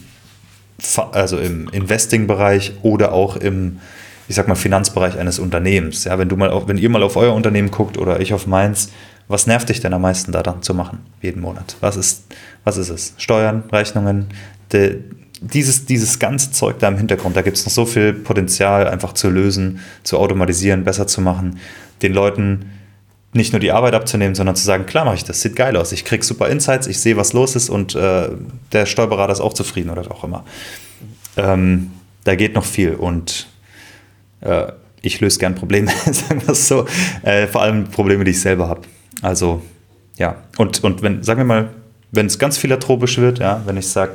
also im Investing-Bereich oder auch im ich sag mal, Finanzbereich eines Unternehmens. Ja, wenn du mal auf, wenn ihr mal auf euer Unternehmen guckt oder ich auf meins, was nervt dich denn am meisten da dann zu machen, jeden Monat? Was ist, was ist es? Steuern, Rechnungen, de, dieses, dieses ganze Zeug da im Hintergrund, da gibt es noch so viel Potenzial, einfach zu lösen, zu automatisieren, besser zu machen, den Leuten nicht nur die Arbeit abzunehmen, sondern zu sagen, klar mache ich das, sieht geil aus, ich kriege super Insights, ich sehe, was los ist und äh, der Steuerberater ist auch zufrieden oder auch immer. Ähm, da geht noch viel und äh, ich löse gern Probleme, sagen wir es so. Äh, vor allem Probleme, die ich selber habe. Also, ja. Und, und wenn, sagen wir mal, wenn es ganz philanthropisch wird, ja, wenn ich sage,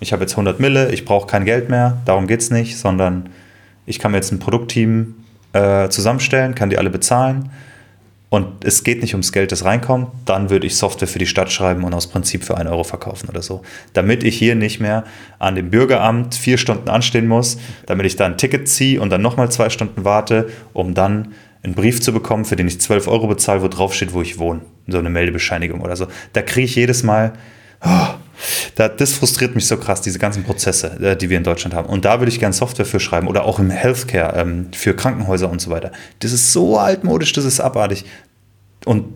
ich habe jetzt 100 Mille, ich brauche kein Geld mehr, darum geht es nicht, sondern ich kann mir jetzt ein Produktteam äh, zusammenstellen, kann die alle bezahlen und es geht nicht ums Geld, das reinkommt, dann würde ich Software für die Stadt schreiben und aus Prinzip für einen Euro verkaufen oder so. Damit ich hier nicht mehr an dem Bürgeramt vier Stunden anstehen muss, damit ich da ein Ticket ziehe und dann nochmal zwei Stunden warte, um dann einen Brief zu bekommen, für den ich 12 Euro bezahle, wo drauf steht, wo ich wohne. So eine Meldebescheinigung oder so. Da kriege ich jedes Mal, oh, da, das frustriert mich so krass, diese ganzen Prozesse, äh, die wir in Deutschland haben. Und da würde ich gerne Software für schreiben oder auch im Healthcare ähm, für Krankenhäuser und so weiter. Das ist so altmodisch, das ist abartig. Und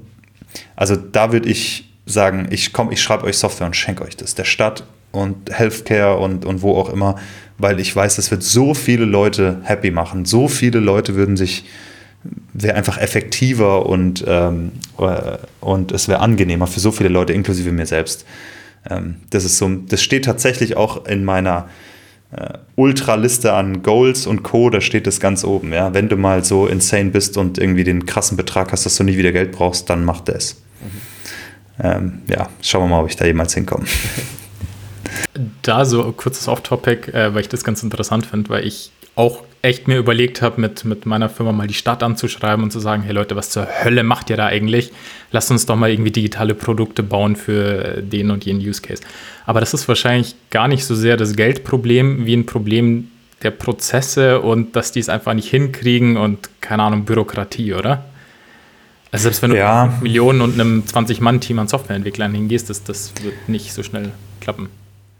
also da würde ich sagen, ich komme, ich schreibe euch Software und schenke euch das, der Stadt und Healthcare und, und wo auch immer, weil ich weiß, das wird so viele Leute happy machen. So viele Leute würden sich, wäre einfach effektiver und, ähm, äh, und es wäre angenehmer für so viele Leute, inklusive mir selbst. Ähm, das ist so, das steht tatsächlich auch in meiner äh, Ultraliste an Goals und Co., da steht das ganz oben. Ja? Wenn du mal so insane bist und irgendwie den krassen Betrag hast, dass du nie wieder Geld brauchst, dann mach das. Mhm. Ähm, ja, schauen wir mal, ob ich da jemals hinkomme. Da so kurzes Off-Topic, äh, weil ich das ganz interessant finde, weil ich auch echt mir überlegt habe, mit, mit meiner Firma mal die Stadt anzuschreiben und zu sagen, hey Leute, was zur Hölle macht ihr da eigentlich? Lasst uns doch mal irgendwie digitale Produkte bauen für den und jenen Use Case. Aber das ist wahrscheinlich gar nicht so sehr das Geldproblem wie ein Problem der Prozesse und dass die es einfach nicht hinkriegen und keine Ahnung, Bürokratie, oder? Also selbst wenn du ja. mit Millionen und einem 20-Mann-Team an Softwareentwicklern hingehst, das, das wird nicht so schnell klappen.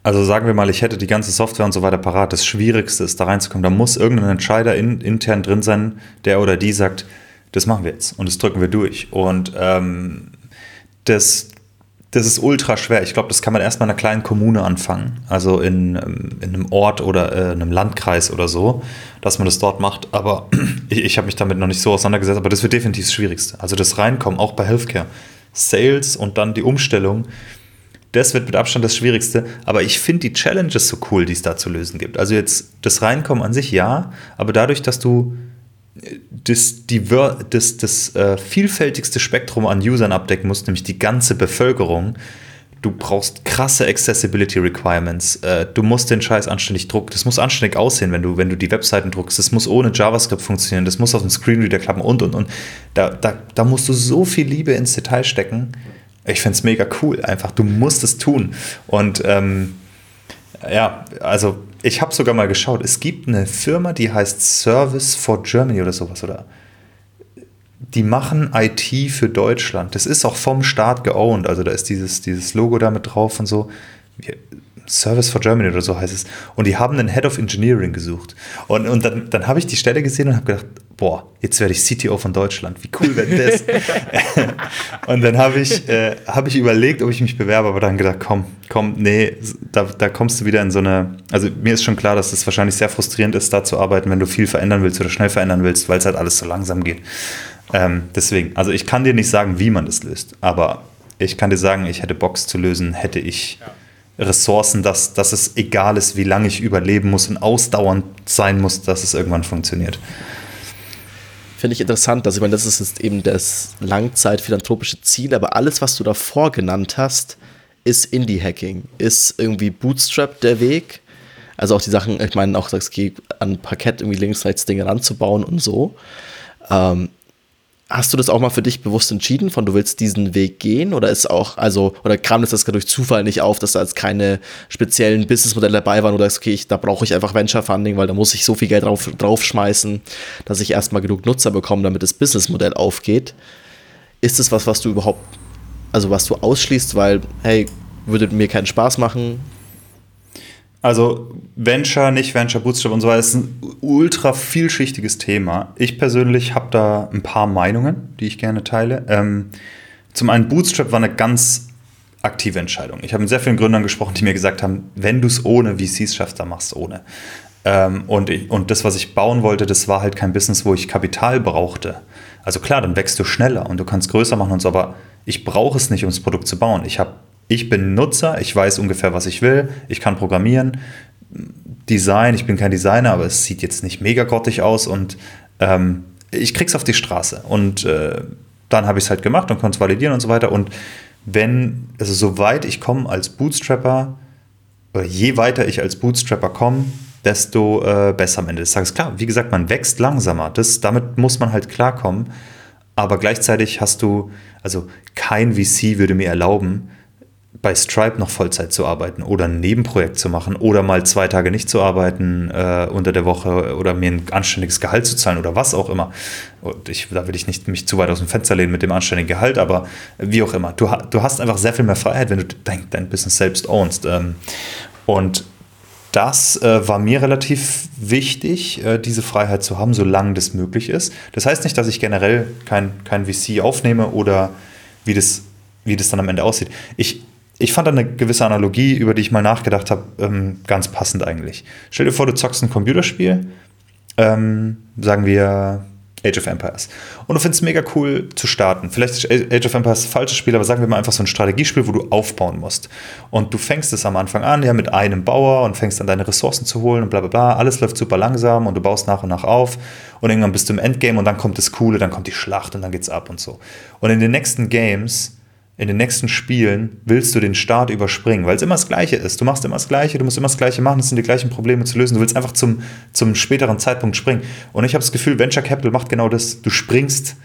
Also sagen wir mal, ich hätte die ganze Software und so weiter parat. Das Schwierigste ist, da reinzukommen. Da muss irgendein Entscheider in, intern drin sein, der oder die sagt, das machen wir jetzt und das drücken wir durch. Und ähm, das, das ist ultra schwer. Ich glaube, das kann man erstmal in einer kleinen Kommune anfangen. Also in, ähm, in einem Ort oder äh, einem Landkreis oder so, dass man das dort macht. Aber ich, ich habe mich damit noch nicht so auseinandergesetzt. Aber das wird definitiv das Schwierigste. Also das Reinkommen, auch bei Healthcare. Sales und dann die Umstellung das wird mit Abstand das Schwierigste. Aber ich finde die Challenges so cool, die es da zu lösen gibt. Also jetzt das Reinkommen an sich ja, aber dadurch, dass du äh, das, die, das, das äh, vielfältigste Spektrum an Usern abdecken musst, nämlich die ganze Bevölkerung, du brauchst krasse Accessibility Requirements. Äh, du musst den Scheiß anständig drucken. Das muss anständig aussehen, wenn du, wenn du die Webseiten druckst. Das muss ohne JavaScript funktionieren. Das muss auf dem Screenreader klappen und und und. Da, da, da musst du so viel Liebe ins Detail stecken. Ich finde es mega cool. Einfach, du musst es tun. Und ähm, ja, also ich habe sogar mal geschaut. Es gibt eine Firma, die heißt Service for Germany oder sowas, oder? die machen IT für Deutschland. Das ist auch vom Staat geowned. Also da ist dieses, dieses Logo da mit drauf und so. Service for Germany oder so heißt es. Und die haben einen Head of Engineering gesucht. Und, und dann, dann habe ich die Stelle gesehen und habe gedacht, boah, jetzt werde ich CTO von Deutschland. Wie cool wäre das? und dann habe ich, äh, hab ich überlegt, ob ich mich bewerbe, aber dann gedacht, komm, komm, nee, da, da kommst du wieder in so eine. Also mir ist schon klar, dass es wahrscheinlich sehr frustrierend ist, da zu arbeiten, wenn du viel verändern willst oder schnell verändern willst, weil es halt alles so langsam geht. Ähm, deswegen, also ich kann dir nicht sagen, wie man das löst, aber ich kann dir sagen, ich hätte Box zu lösen, hätte ich ja. Ressourcen, dass, dass es egal ist, wie lange ich überleben muss und ausdauernd sein muss, dass es irgendwann funktioniert. Finde ich interessant, dass ich meine, das ist jetzt eben das langzeitphilanthropische Ziel, aber alles, was du davor genannt hast, ist Indie-Hacking, ist irgendwie Bootstrap der Weg. Also auch die Sachen, ich meine, auch das geht an Parkett irgendwie links, rechts Dinge ranzubauen und so. Ähm, Hast du das auch mal für dich bewusst entschieden, von du willst diesen Weg gehen? Oder ist auch, also, oder kam das das durch Zufall nicht auf, dass da jetzt keine speziellen Businessmodelle dabei waren oder sagst, okay, ich, da brauche ich einfach Venture Funding, weil da muss ich so viel Geld drauf, draufschmeißen, dass ich erstmal genug Nutzer bekomme, damit das Businessmodell aufgeht? Ist das was, was du überhaupt, also was du ausschließt, weil, hey, würde mir keinen Spaß machen, also Venture, nicht Venture, Bootstrap und so weiter ist ein ultra vielschichtiges Thema. Ich persönlich habe da ein paar Meinungen, die ich gerne teile. Ähm, zum einen Bootstrap war eine ganz aktive Entscheidung. Ich habe mit sehr vielen Gründern gesprochen, die mir gesagt haben, wenn du es ohne VCs schaffst, dann machst du ohne. Ähm, und, ich, und das, was ich bauen wollte, das war halt kein Business, wo ich Kapital brauchte. Also klar, dann wächst du schneller und du kannst größer machen und so, aber ich brauche es nicht, um das Produkt zu bauen. Ich habe ich bin Nutzer, ich weiß ungefähr, was ich will, ich kann programmieren, Design, ich bin kein Designer, aber es sieht jetzt nicht mega grottig aus und ähm, ich krieg's auf die Straße. Und äh, dann habe ich es halt gemacht und konnte es validieren und so weiter. Und wenn, also soweit ich komme als Bootstrapper, oder je weiter ich als Bootstrapper komme, desto äh, besser am Ende des Tages. Klar, wie gesagt, man wächst langsamer. Das, damit muss man halt klarkommen. Aber gleichzeitig hast du, also kein VC würde mir erlauben, bei Stripe noch Vollzeit zu arbeiten oder ein Nebenprojekt zu machen oder mal zwei Tage nicht zu arbeiten äh, unter der Woche oder mir ein anständiges Gehalt zu zahlen oder was auch immer. Und ich, da will ich nicht mich zu weit aus dem Fenster lehnen mit dem anständigen Gehalt, aber wie auch immer. Du, du hast einfach sehr viel mehr Freiheit, wenn du dein, dein Business selbst ownst. Ähm, und das äh, war mir relativ wichtig, äh, diese Freiheit zu haben, solange das möglich ist. Das heißt nicht, dass ich generell kein, kein VC aufnehme oder wie das, wie das dann am Ende aussieht. Ich ich fand da eine gewisse Analogie, über die ich mal nachgedacht habe, ähm, ganz passend eigentlich. Stell dir vor, du zockst ein Computerspiel, ähm, sagen wir Age of Empires. Und du findest es mega cool zu starten. Vielleicht ist Age of Empires das falsche Spiel, aber sagen wir mal einfach so ein Strategiespiel, wo du aufbauen musst. Und du fängst es am Anfang an, ja, mit einem Bauer und fängst an deine Ressourcen zu holen und bla bla bla. Alles läuft super langsam und du baust nach und nach auf. Und irgendwann bist du im Endgame und dann kommt das Coole, dann kommt die Schlacht und dann geht's ab und so. Und in den nächsten Games in den nächsten Spielen willst du den Start überspringen, weil es immer das Gleiche ist. Du machst immer das Gleiche, du musst immer das Gleiche machen, es sind die gleichen Probleme zu lösen. Du willst einfach zum, zum späteren Zeitpunkt springen. Und ich habe das Gefühl, Venture Capital macht genau das. Du springst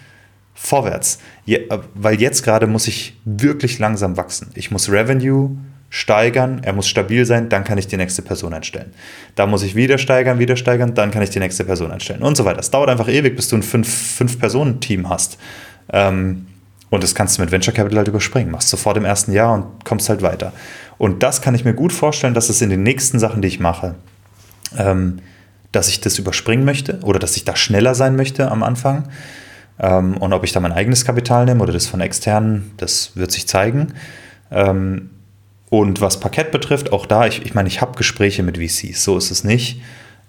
vorwärts. Je, weil jetzt gerade muss ich wirklich langsam wachsen. Ich muss Revenue steigern, er muss stabil sein, dann kann ich die nächste Person einstellen. Da muss ich wieder steigern, wieder steigern, dann kann ich die nächste Person einstellen und so weiter. Es dauert einfach ewig, bis du ein Fünf-Personen-Team hast. Ähm, und das kannst du mit Venture Capital halt überspringen. Machst sofort im ersten Jahr und kommst halt weiter. Und das kann ich mir gut vorstellen, dass es in den nächsten Sachen, die ich mache, ähm, dass ich das überspringen möchte oder dass ich da schneller sein möchte am Anfang. Ähm, und ob ich da mein eigenes Kapital nehme oder das von externen, das wird sich zeigen. Ähm, und was Parkett betrifft, auch da, ich, ich meine, ich habe Gespräche mit VCs, so ist es nicht.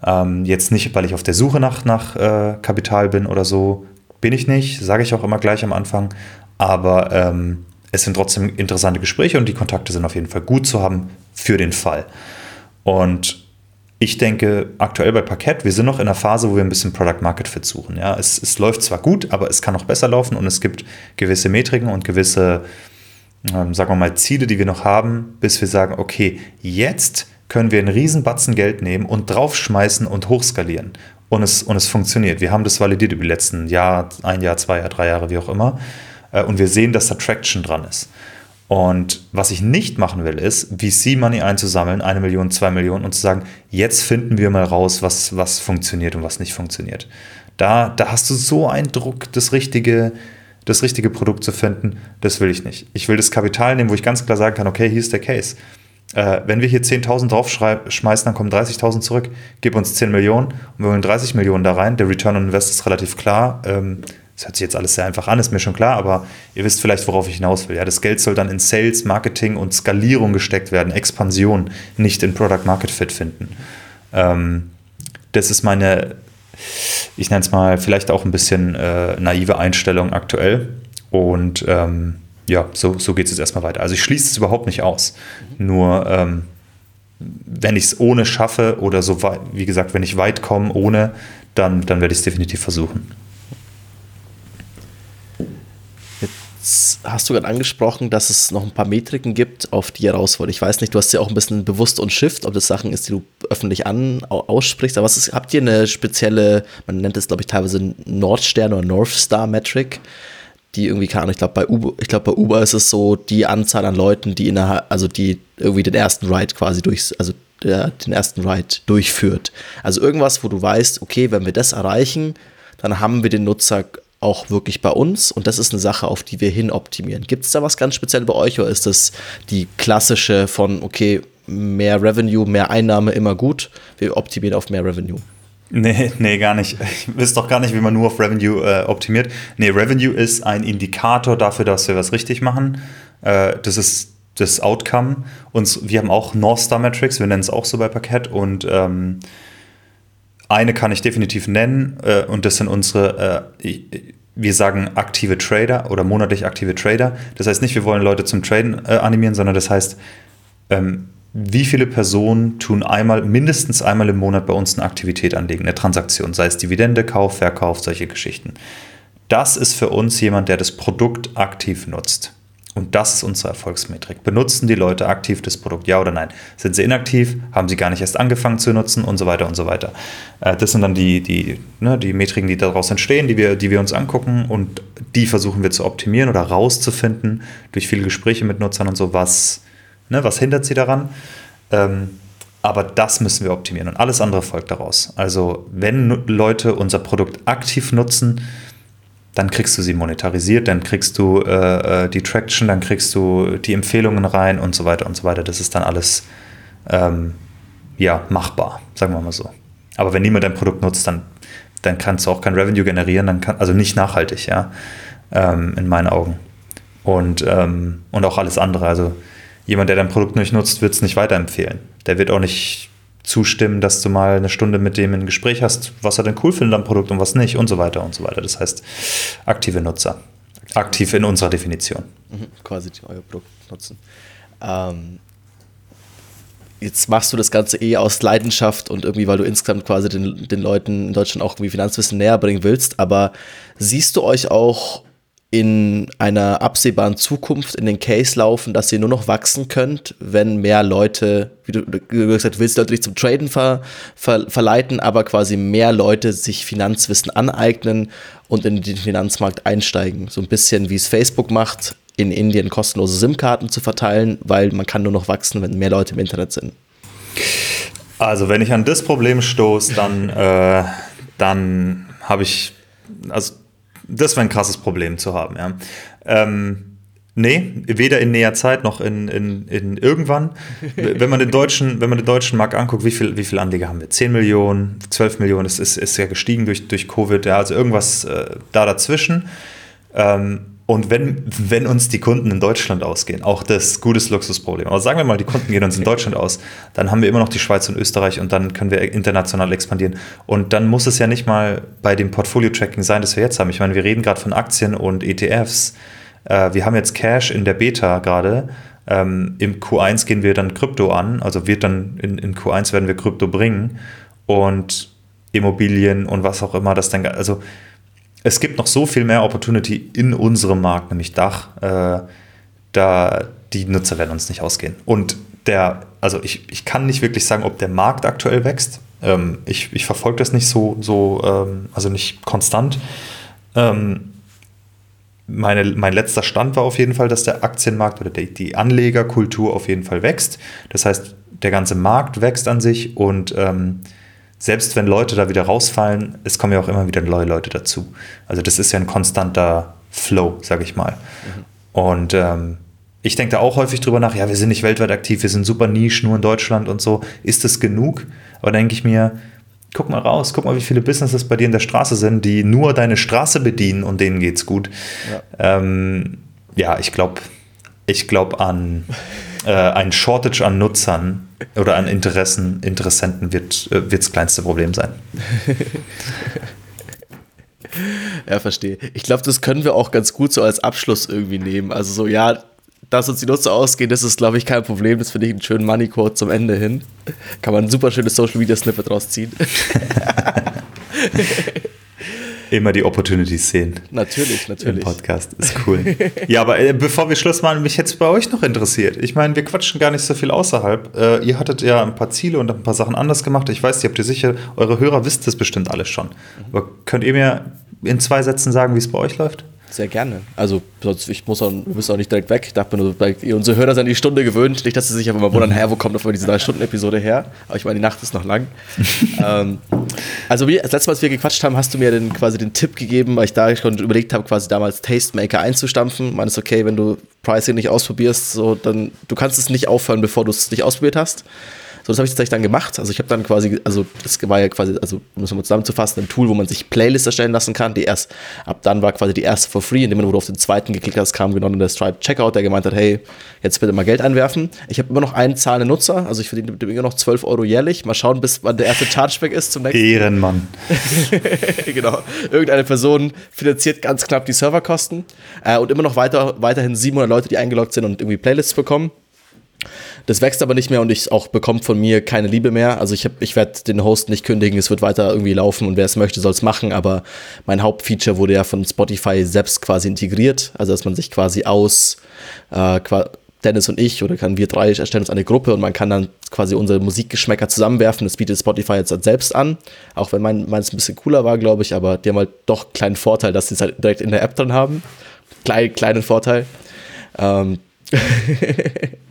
Ähm, jetzt nicht, weil ich auf der Suche nach, nach äh, Kapital bin oder so, bin ich nicht, sage ich auch immer gleich am Anfang, aber ähm, es sind trotzdem interessante Gespräche und die Kontakte sind auf jeden Fall gut zu haben für den Fall. Und ich denke, aktuell bei Parkett, wir sind noch in einer Phase, wo wir ein bisschen Product Market Fit suchen. Ja, es, es läuft zwar gut, aber es kann noch besser laufen und es gibt gewisse Metriken und gewisse ähm, sagen wir mal, Ziele, die wir noch haben, bis wir sagen, okay, jetzt können wir einen Riesenbatzen Geld nehmen und draufschmeißen und hochskalieren. Und es, und es funktioniert. Wir haben das validiert über die letzten Jahr, ein Jahr, zwei Jahre, drei Jahre, wie auch immer. Äh, und wir sehen, dass da Traction dran ist. Und was ich nicht machen will, ist, VC-Money einzusammeln, eine Million, zwei Millionen, und zu sagen, jetzt finden wir mal raus, was, was funktioniert und was nicht funktioniert. Da, da hast du so einen Druck, das richtige, das richtige Produkt zu finden. Das will ich nicht. Ich will das Kapital nehmen, wo ich ganz klar sagen kann, okay, hier ist der Case. Äh, wenn wir hier 10.000 draufschmeißen, dann kommen 30.000 zurück. Gib uns 10 Millionen und wir holen 30 Millionen da rein. Der Return on Invest ist relativ klar. Ähm, das hört sich jetzt alles sehr einfach an, ist mir schon klar, aber ihr wisst vielleicht, worauf ich hinaus will. Ja, das Geld soll dann in Sales, Marketing und Skalierung gesteckt werden, Expansion, nicht in Product Market Fit finden. Ähm, das ist meine, ich nenne es mal, vielleicht auch ein bisschen äh, naive Einstellung aktuell. Und ähm, ja, so, so geht es jetzt erstmal weiter. Also ich schließe es überhaupt nicht aus. Nur ähm, wenn ich es ohne schaffe oder so weit, wie gesagt, wenn ich weit komme ohne, dann, dann werde ich es definitiv versuchen. Jetzt hast du gerade angesprochen, dass es noch ein paar Metriken gibt, auf die ihr raus. Ich weiß nicht, du hast ja auch ein bisschen bewusst und Shift, ob das Sachen ist, die du öffentlich an, aussprichst. Aber was ist, habt ihr eine spezielle, man nennt es, glaube ich, teilweise Nordstern oder North Star Metric, die irgendwie, keine Ahnung, ich glaube, bei Uber, ich glaube, bei Uber ist es so die Anzahl an Leuten, die innerhalb, also die irgendwie den ersten Ride quasi durch, also der, den ersten Ride durchführt. Also irgendwas, wo du weißt, okay, wenn wir das erreichen, dann haben wir den Nutzer auch wirklich bei uns und das ist eine Sache, auf die wir hin optimieren. Gibt es da was ganz speziell bei euch oder ist das die klassische von, okay, mehr Revenue, mehr Einnahme immer gut, wir optimieren auf mehr Revenue? Nee, nee, gar nicht. Ich weiß doch gar nicht, wie man nur auf Revenue äh, optimiert. Nee, Revenue ist ein Indikator dafür, dass wir was richtig machen. Äh, das ist das Outcome. Und wir haben auch North Star Metrics, wir nennen es auch so bei Parkett und ähm, eine kann ich definitiv nennen äh, und das sind unsere, äh, wir sagen aktive Trader oder monatlich aktive Trader. Das heißt nicht, wir wollen Leute zum Traden äh, animieren, sondern das heißt, ähm, wie viele Personen tun einmal, mindestens einmal im Monat bei uns eine Aktivität anlegen, eine Transaktion, sei es Dividende, Kauf, Verkauf, solche Geschichten. Das ist für uns jemand, der das Produkt aktiv nutzt. Und das ist unsere Erfolgsmetrik. Benutzen die Leute aktiv das Produkt, ja oder nein? Sind sie inaktiv? Haben sie gar nicht erst angefangen zu nutzen? Und so weiter und so weiter. Äh, das sind dann die, die, ne, die Metriken, die daraus entstehen, die wir, die wir uns angucken und die versuchen wir zu optimieren oder rauszufinden durch viele Gespräche mit Nutzern und so, was, ne, was hindert sie daran. Ähm, aber das müssen wir optimieren und alles andere folgt daraus. Also wenn Leute unser Produkt aktiv nutzen, dann kriegst du sie monetarisiert, dann kriegst du äh, äh, die Traction, dann kriegst du die Empfehlungen rein und so weiter und so weiter. Das ist dann alles ähm, ja, machbar, sagen wir mal so. Aber wenn niemand dein Produkt nutzt, dann, dann kannst du auch kein Revenue generieren, dann kann, also nicht nachhaltig, ja, ähm, in meinen Augen. Und, ähm, und auch alles andere. Also jemand, der dein Produkt nicht nutzt, wird es nicht weiterempfehlen. Der wird auch nicht zustimmen, dass du mal eine Stunde mit dem ein Gespräch hast, was er denn cool findet am Produkt und was nicht und so weiter und so weiter. Das heißt, aktive Nutzer. Aktiv in unserer Definition. Mhm, quasi euer Produkt nutzen. Ähm, jetzt machst du das Ganze eh aus Leidenschaft und irgendwie, weil du insgesamt quasi den, den Leuten in Deutschland auch irgendwie Finanzwissen näher bringen willst. Aber siehst du euch auch in einer absehbaren Zukunft in den Case laufen, dass ihr nur noch wachsen könnt, wenn mehr Leute, wie du, gesagt hast, willst Leute nicht zum Traden ver, ver, verleiten, aber quasi mehr Leute sich Finanzwissen aneignen und in den Finanzmarkt einsteigen. So ein bisschen wie es Facebook macht, in Indien kostenlose SIM-Karten zu verteilen, weil man kann nur noch wachsen, wenn mehr Leute im Internet sind. Also wenn ich an das Problem stoße, dann, äh, dann habe ich, also das wäre ein krasses Problem zu haben, ja. Ähm, Nee, weder in näher Zeit noch in, in, in irgendwann. wenn, man den deutschen, wenn man den deutschen Markt anguckt, wie viele wie viel Anleger haben wir? 10 Millionen, 12 Millionen, das ist, ist ja gestiegen durch, durch Covid, ja, also irgendwas äh, da dazwischen. Ähm, und wenn, wenn uns die Kunden in Deutschland ausgehen, auch das gutes Luxusproblem, aber sagen wir mal, die Kunden gehen uns in Deutschland aus, dann haben wir immer noch die Schweiz und Österreich und dann können wir international expandieren. Und dann muss es ja nicht mal bei dem Portfolio-Tracking sein, das wir jetzt haben. Ich meine, wir reden gerade von Aktien und ETFs. Äh, wir haben jetzt Cash in der Beta gerade. Ähm, Im Q1 gehen wir dann Krypto an, also wird dann in, in Q1 werden wir Krypto bringen und Immobilien und was auch immer das dann, also es gibt noch so viel mehr Opportunity in unserem Markt, nämlich Dach. Äh, da die Nutzer werden uns nicht ausgehen. Und der, also ich, ich kann nicht wirklich sagen, ob der Markt aktuell wächst. Ähm, ich ich verfolge das nicht so, so ähm, also nicht konstant. Ähm, meine, mein letzter Stand war auf jeden Fall, dass der Aktienmarkt oder die, Anlegerkultur auf jeden Fall wächst. Das heißt, der ganze Markt wächst an sich und ähm, selbst wenn Leute da wieder rausfallen, es kommen ja auch immer wieder neue Leute dazu. Also das ist ja ein konstanter Flow, sage ich mal. Mhm. Und ähm, ich denke da auch häufig drüber nach, ja, wir sind nicht weltweit aktiv, wir sind super niche, nur in Deutschland und so. Ist das genug? Aber denke ich mir, guck mal raus, guck mal, wie viele Businesses bei dir in der Straße sind, die nur deine Straße bedienen und denen geht's gut. Ja, ähm, ja ich glaube ich glaub an äh, ein Shortage an Nutzern oder an Interessen, Interessenten wird äh, das kleinste Problem sein. ja, verstehe. Ich glaube, das können wir auch ganz gut so als Abschluss irgendwie nehmen. Also so, ja, dass uns die Nutzer ausgehen, das ist, glaube ich, kein Problem. Das finde ich einen schönen Money-Code zum Ende hin. Kann man ein super schönes Social-Media-Snippet rausziehen. Immer die Opportunities sehen. Natürlich, natürlich. Im Podcast ist cool. ja, aber äh, bevor wir Schluss machen, mich jetzt bei euch noch interessiert. Ich meine, wir quatschen gar nicht so viel außerhalb. Äh, ihr hattet ja ein paar Ziele und ein paar Sachen anders gemacht. Ich weiß, ihr habt ihr sicher, eure Hörer wisst das bestimmt alles schon. Aber könnt ihr mir in zwei Sätzen sagen, wie es bei euch läuft? Sehr gerne. Also, sonst, ich muss auch, müssen auch nicht direkt weg. Ich dachte mir nur, unsere Hörer sind die Stunde gewöhnt. Nicht, dass sie sich aber mal wundern, hä, wo kommt auf einmal diese drei-Stunden-Episode her? Aber ich meine, die Nacht ist noch lang. ähm, also, wie, das letzte Mal, als wir gequatscht haben, hast du mir den, quasi den Tipp gegeben, weil ich da schon überlegt habe, quasi damals Tastemaker einzustampfen. Man ist okay, wenn du Pricing nicht ausprobierst, so, dann, du kannst es nicht aufhören, bevor du es nicht ausprobiert hast. So, das habe ich tatsächlich dann gemacht. Also ich habe dann quasi, also das war ja quasi, also um es mal zusammenzufassen, ein Tool, wo man sich Playlists erstellen lassen kann. Die erst, ab dann war quasi die erste for free, indem man, wo du auf den zweiten geklickt hast, kam genau der Stripe Checkout, der gemeint hat, hey, jetzt bitte mal Geld einwerfen. Ich habe immer noch einen zahlenden Nutzer, also ich verdiene immer noch 12 Euro jährlich. Mal schauen, bis wann der erste Chargeback ist zum nächsten. Ehrenmann. genau. Irgendeine Person finanziert ganz knapp die Serverkosten äh, und immer noch weiter, weiterhin 700 Leute, die eingeloggt sind und irgendwie Playlists bekommen. Das wächst aber nicht mehr und ich auch bekommt von mir keine Liebe mehr. Also ich, ich werde den Host nicht kündigen, es wird weiter irgendwie laufen und wer es möchte, soll es machen. Aber mein Hauptfeature wurde ja von Spotify selbst quasi integriert. Also dass man sich quasi aus äh, Dennis und ich oder kann wir drei erstellen uns eine Gruppe und man kann dann quasi unsere Musikgeschmäcker zusammenwerfen. Das bietet Spotify jetzt halt selbst an, auch wenn mein, meins ein bisschen cooler war, glaube ich, aber die haben halt doch einen kleinen Vorteil, dass sie es halt direkt in der App drin haben. Klein, kleinen Vorteil. Ähm,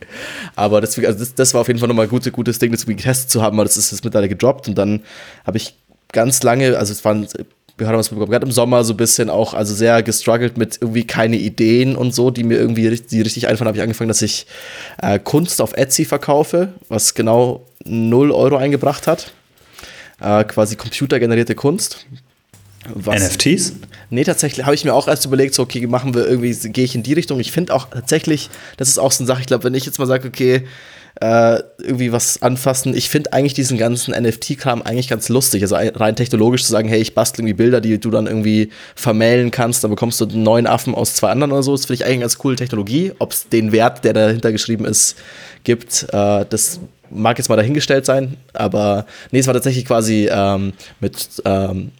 aber deswegen, also das, das war auf jeden Fall nochmal ein gutes, Ding, das getestet zu haben, aber das ist jetzt mittlerweile gedroppt und dann habe ich ganz lange, also es waren, wir haben es gerade im Sommer so ein bisschen auch, also sehr gestruggelt mit irgendwie keine Ideen und so, die mir irgendwie die richtig einfallen, habe ich angefangen, dass ich äh, Kunst auf Etsy verkaufe, was genau 0 Euro eingebracht hat. Äh, quasi computergenerierte Kunst. Was, NFTs? Nee, tatsächlich habe ich mir auch erst überlegt, so, okay, machen wir irgendwie, gehe ich in die Richtung. Ich finde auch tatsächlich, das ist auch so eine Sache, ich glaube, wenn ich jetzt mal sage, okay, äh, irgendwie was anfassen, ich finde eigentlich diesen ganzen NFT-Kram eigentlich ganz lustig. Also rein technologisch zu sagen, hey, ich bastel irgendwie Bilder, die du dann irgendwie vermählen kannst, dann bekommst du einen neuen Affen aus zwei anderen oder so. Das finde ich eigentlich eine ganz coole Technologie. Ob es den Wert, der dahinter geschrieben ist, gibt, äh, das mag jetzt mal dahingestellt sein. Aber nee, es war tatsächlich quasi ähm, mit ähm,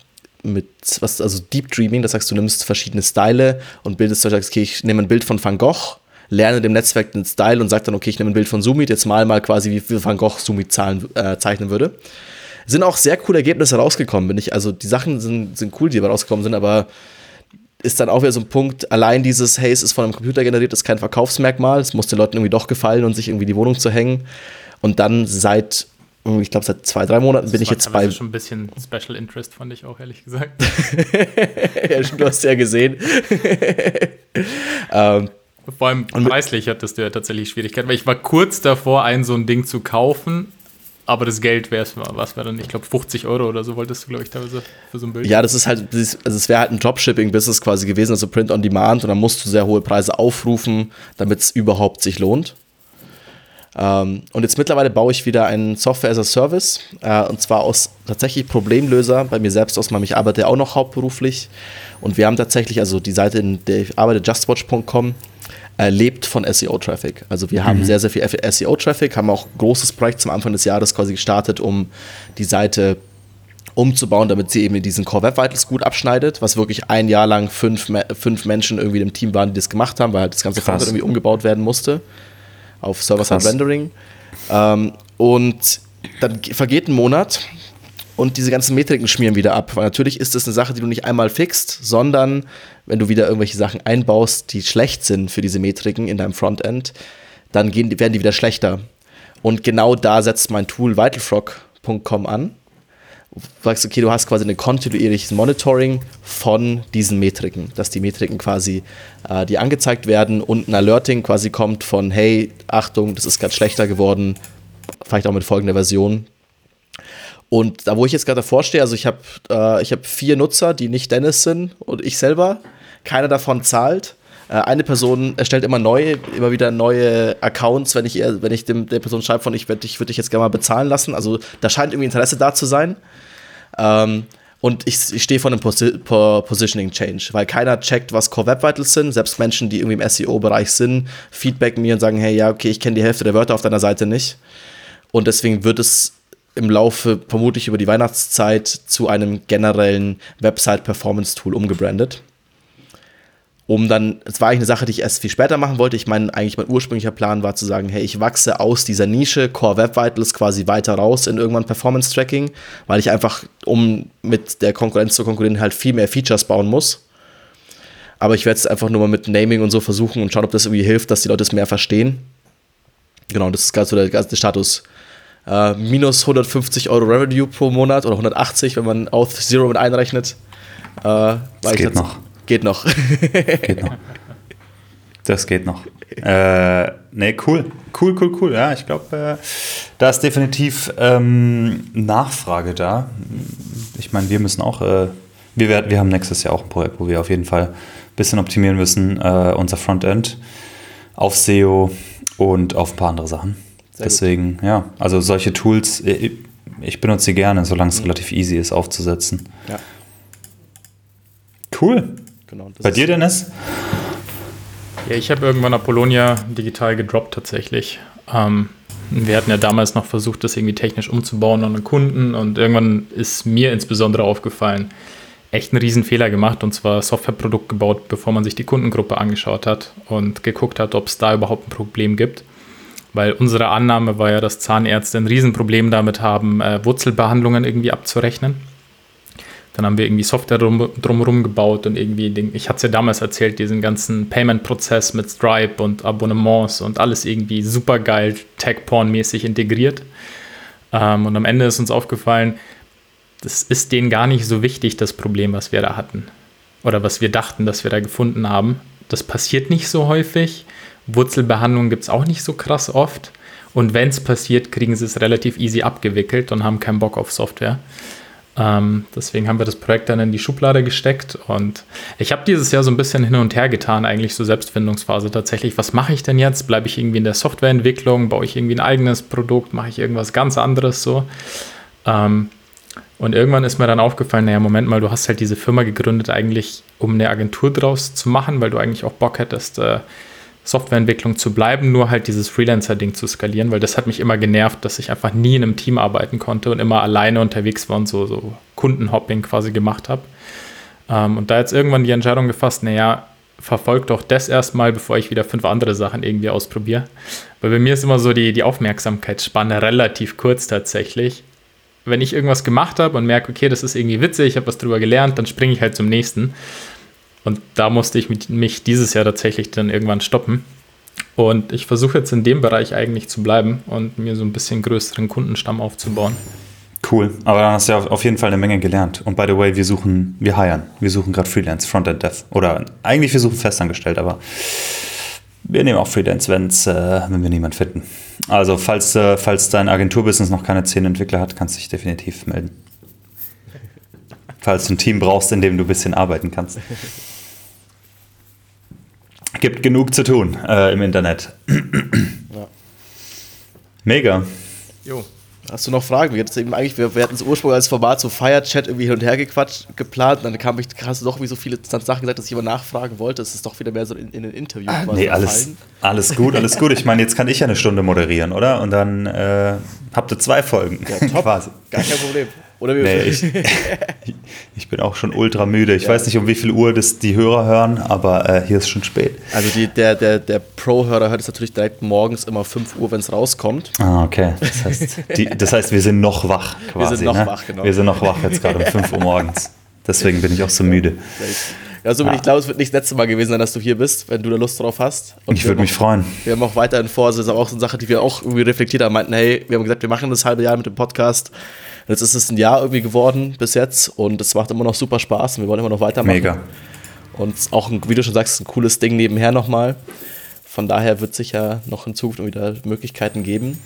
mit was, also Deep Dreaming, das heißt, du nimmst verschiedene Style und bildest, du sagst, okay, ich nehme ein Bild von Van Gogh, lerne dem Netzwerk den Style und sag dann, okay, ich nehme ein Bild von Sumit, jetzt mal mal quasi, wie Van Gogh Sumit zahlen, äh, zeichnen würde. Sind auch sehr coole Ergebnisse rausgekommen, bin ich. Also die Sachen sind, sind cool, die rausgekommen sind, aber ist dann auch wieder so ein Punkt, allein dieses, hey, es ist von einem Computer generiert, ist kein Verkaufsmerkmal, es muss den Leuten irgendwie doch gefallen und sich irgendwie die Wohnung zu hängen. Und dann seit ich glaube, seit zwei, drei Monaten das bin ich jetzt bei. Das ist schon ein bisschen Special Interest, fand ich auch, ehrlich gesagt. ja, du hast ja gesehen. ähm, Vor allem preislich hattest du ja tatsächlich Schwierigkeiten, weil ich war kurz davor, ein so ein Ding zu kaufen, aber das Geld wäre es, was wäre dann, ich glaube, 50 Euro oder so wolltest du, glaube ich, teilweise für so ein Bild. Ja, das ist halt, also es wäre halt ein Dropshipping-Business quasi gewesen, also Print on Demand und dann musst du sehr hohe Preise aufrufen, damit es überhaupt sich lohnt. Ähm, und jetzt mittlerweile baue ich wieder einen Software as a Service äh, und zwar aus tatsächlich Problemlöser bei mir selbst aus, weil ich arbeite auch noch hauptberuflich und wir haben tatsächlich, also die Seite, in der ich arbeite, justwatch.com, äh, lebt von SEO-Traffic. Also wir haben mhm. sehr, sehr viel SEO-Traffic, haben auch ein großes Projekt zum Anfang des Jahres quasi gestartet, um die Seite umzubauen, damit sie eben in diesen Core Web Vitals gut abschneidet, was wirklich ein Jahr lang fünf, fünf Menschen irgendwie im Team waren, die das gemacht haben, weil halt das ganze Frontend irgendwie umgebaut werden musste auf Server-Side Rendering. Ähm, und dann vergeht ein Monat und diese ganzen Metriken schmieren wieder ab. Weil natürlich ist das eine Sache, die du nicht einmal fixt, sondern wenn du wieder irgendwelche Sachen einbaust, die schlecht sind für diese Metriken in deinem Frontend, dann gehen, werden die wieder schlechter. Und genau da setzt mein Tool vitalfrog.com an. Du sagst, okay, du hast quasi ein kontinuierliches Monitoring von diesen Metriken, dass die Metriken quasi äh, die angezeigt werden und ein Alerting quasi kommt von, hey, Achtung, das ist gerade schlechter geworden, vielleicht auch mit folgender Version. Und da, wo ich jetzt gerade davor stehe, also ich habe äh, hab vier Nutzer, die nicht Dennis sind und ich selber. Keiner davon zahlt. Äh, eine Person erstellt immer neue, immer wieder neue Accounts, wenn ich, wenn ich dem, der Person schreibe von, ich würde ich würd dich jetzt gerne mal bezahlen lassen. Also da scheint irgendwie Interesse da zu sein. Ähm, und ich, ich stehe vor einem Posi Positioning Change, weil keiner checkt, was Core Web Vitals sind. Selbst Menschen, die irgendwie im SEO-Bereich sind, feedbacken mir und sagen, hey, ja, okay, ich kenne die Hälfte der Wörter auf deiner Seite nicht. Und deswegen wird es im Laufe, vermutlich über die Weihnachtszeit, zu einem generellen Website-Performance-Tool umgebrandet um dann, es war eigentlich eine Sache, die ich erst viel später machen wollte. Ich meine, eigentlich mein ursprünglicher Plan war zu sagen, hey, ich wachse aus dieser Nische Core Web Vitals quasi weiter raus in irgendwann Performance Tracking, weil ich einfach, um mit der Konkurrenz zu konkurrieren, halt viel mehr Features bauen muss. Aber ich werde es einfach nur mal mit Naming und so versuchen und schauen, ob das irgendwie hilft, dass die Leute es mehr verstehen. Genau, das ist gerade so der ganze Status. Äh, minus 150 Euro Revenue pro Monat oder 180, wenn man Auth Zero mit einrechnet. Äh, das geht noch. Geht noch. geht noch. Das geht noch. Äh, nee, cool. Cool, cool, cool. Ja, ich glaube, äh, da ist definitiv ähm, Nachfrage da. Ich meine, wir müssen auch, äh, wir, wir haben nächstes Jahr auch ein Projekt, wo wir auf jeden Fall ein bisschen optimieren müssen, äh, unser Frontend auf SEO und auf ein paar andere Sachen. Sehr Deswegen, gut. ja, also solche Tools, ich, ich benutze sie gerne, solange es mhm. relativ easy ist aufzusetzen. Ja. Cool. Genau, Bei dir, Dennis? Ja, ich habe irgendwann Apollonia digital gedroppt tatsächlich. Ähm, wir hatten ja damals noch versucht, das irgendwie technisch umzubauen an den Kunden und irgendwann ist mir insbesondere aufgefallen, echt einen riesen Fehler gemacht und zwar Softwareprodukt gebaut, bevor man sich die Kundengruppe angeschaut hat und geguckt hat, ob es da überhaupt ein Problem gibt. Weil unsere Annahme war ja, dass Zahnärzte ein Riesenproblem damit haben, äh, Wurzelbehandlungen irgendwie abzurechnen. Dann haben wir irgendwie Software drum, drumherum gebaut und irgendwie, den, ich hatte es ja damals erzählt, diesen ganzen Payment-Prozess mit Stripe und Abonnements und alles irgendwie super geil, Tech-Porn-mäßig integriert. Ähm, und am Ende ist uns aufgefallen, das ist denen gar nicht so wichtig, das Problem, was wir da hatten. Oder was wir dachten, dass wir da gefunden haben. Das passiert nicht so häufig. Wurzelbehandlung gibt es auch nicht so krass oft. Und wenn es passiert, kriegen sie es relativ easy abgewickelt und haben keinen Bock auf Software. Ähm, deswegen haben wir das Projekt dann in die Schublade gesteckt und ich habe dieses Jahr so ein bisschen hin und her getan, eigentlich so Selbstfindungsphase tatsächlich. Was mache ich denn jetzt? Bleibe ich irgendwie in der Softwareentwicklung? Baue ich irgendwie ein eigenes Produkt? Mache ich irgendwas ganz anderes so? Ähm, und irgendwann ist mir dann aufgefallen, naja, Moment mal, du hast halt diese Firma gegründet eigentlich, um eine Agentur draus zu machen, weil du eigentlich auch Bock hättest, äh, Softwareentwicklung zu bleiben, nur halt dieses Freelancer-Ding zu skalieren, weil das hat mich immer genervt, dass ich einfach nie in einem Team arbeiten konnte und immer alleine unterwegs war und so, so Kundenhopping quasi gemacht habe. Ähm, und da jetzt irgendwann die Entscheidung gefasst, naja, verfolg doch das erstmal, bevor ich wieder fünf andere Sachen irgendwie ausprobiere. Weil bei mir ist immer so die, die Aufmerksamkeitsspanne relativ kurz tatsächlich. Wenn ich irgendwas gemacht habe und merke, okay, das ist irgendwie witzig, ich habe was drüber gelernt, dann springe ich halt zum nächsten. Und da musste ich mich dieses Jahr tatsächlich dann irgendwann stoppen. Und ich versuche jetzt in dem Bereich eigentlich zu bleiben und mir so ein bisschen größeren Kundenstamm aufzubauen. Cool, aber dann hast du ja auf jeden Fall eine Menge gelernt. Und by the way, wir suchen, wir hiren, wir suchen gerade Freelance, Frontend Dev. Oder eigentlich wir suchen festangestellt, aber wir nehmen auch Freelance, wenn's, äh, wenn wir niemanden finden. Also falls, äh, falls dein Agenturbusiness noch keine zehn Entwickler hat, kannst du dich definitiv melden. falls du ein Team brauchst, in dem du ein bisschen arbeiten kannst. Gibt genug zu tun äh, im Internet. ja. Mega. Jo. Hast du noch Fragen? Wir, eben eigentlich, wir, wir hatten es ursprünglich als Format so Fire-Chat irgendwie hin und her gequatscht, geplant. Und dann kam ich, hast du doch wie so viele Sachen gesagt, dass ich immer nachfragen wollte. Es ist doch wieder mehr so in, in ein Interview ah, Nee, alles, alles gut, alles gut. Ich meine, jetzt kann ich ja eine Stunde moderieren, oder? Und dann äh, habt ihr zwei Folgen. Ja, top. Quasi. Gar kein Problem. Oder wie Nee, ich, ich bin auch schon ultra müde. Ich weiß nicht, um wie viel Uhr das die Hörer hören, aber äh, hier ist schon spät. Also die, der, der, der Pro-Hörer hört es natürlich direkt morgens immer 5 Uhr, wenn es rauskommt. Ah, okay. Das heißt, die, das heißt, wir sind noch wach quasi. sind noch ne? wach, genau. Wir sind noch wach jetzt gerade um 5 Uhr morgens. Deswegen bin ich auch so müde. Ja, so bin ich glaube, es wird nicht das letzte Mal gewesen sein, dass du hier bist, wenn du da Lust drauf hast. Und Ich wir würde mich freuen. Wir haben auch weiterhin vor, das ist auch so eine Sache, die wir auch irgendwie reflektiert haben, meinten, hey, wir haben gesagt, wir machen das halbe Jahr mit dem Podcast. Jetzt ist es ein Jahr irgendwie geworden bis jetzt und es macht immer noch super Spaß und wir wollen immer noch weitermachen. Mega. Und auch, ein, wie du schon sagst, ein cooles Ding nebenher nochmal. Von daher wird es sicher noch in Zukunft wieder Möglichkeiten geben.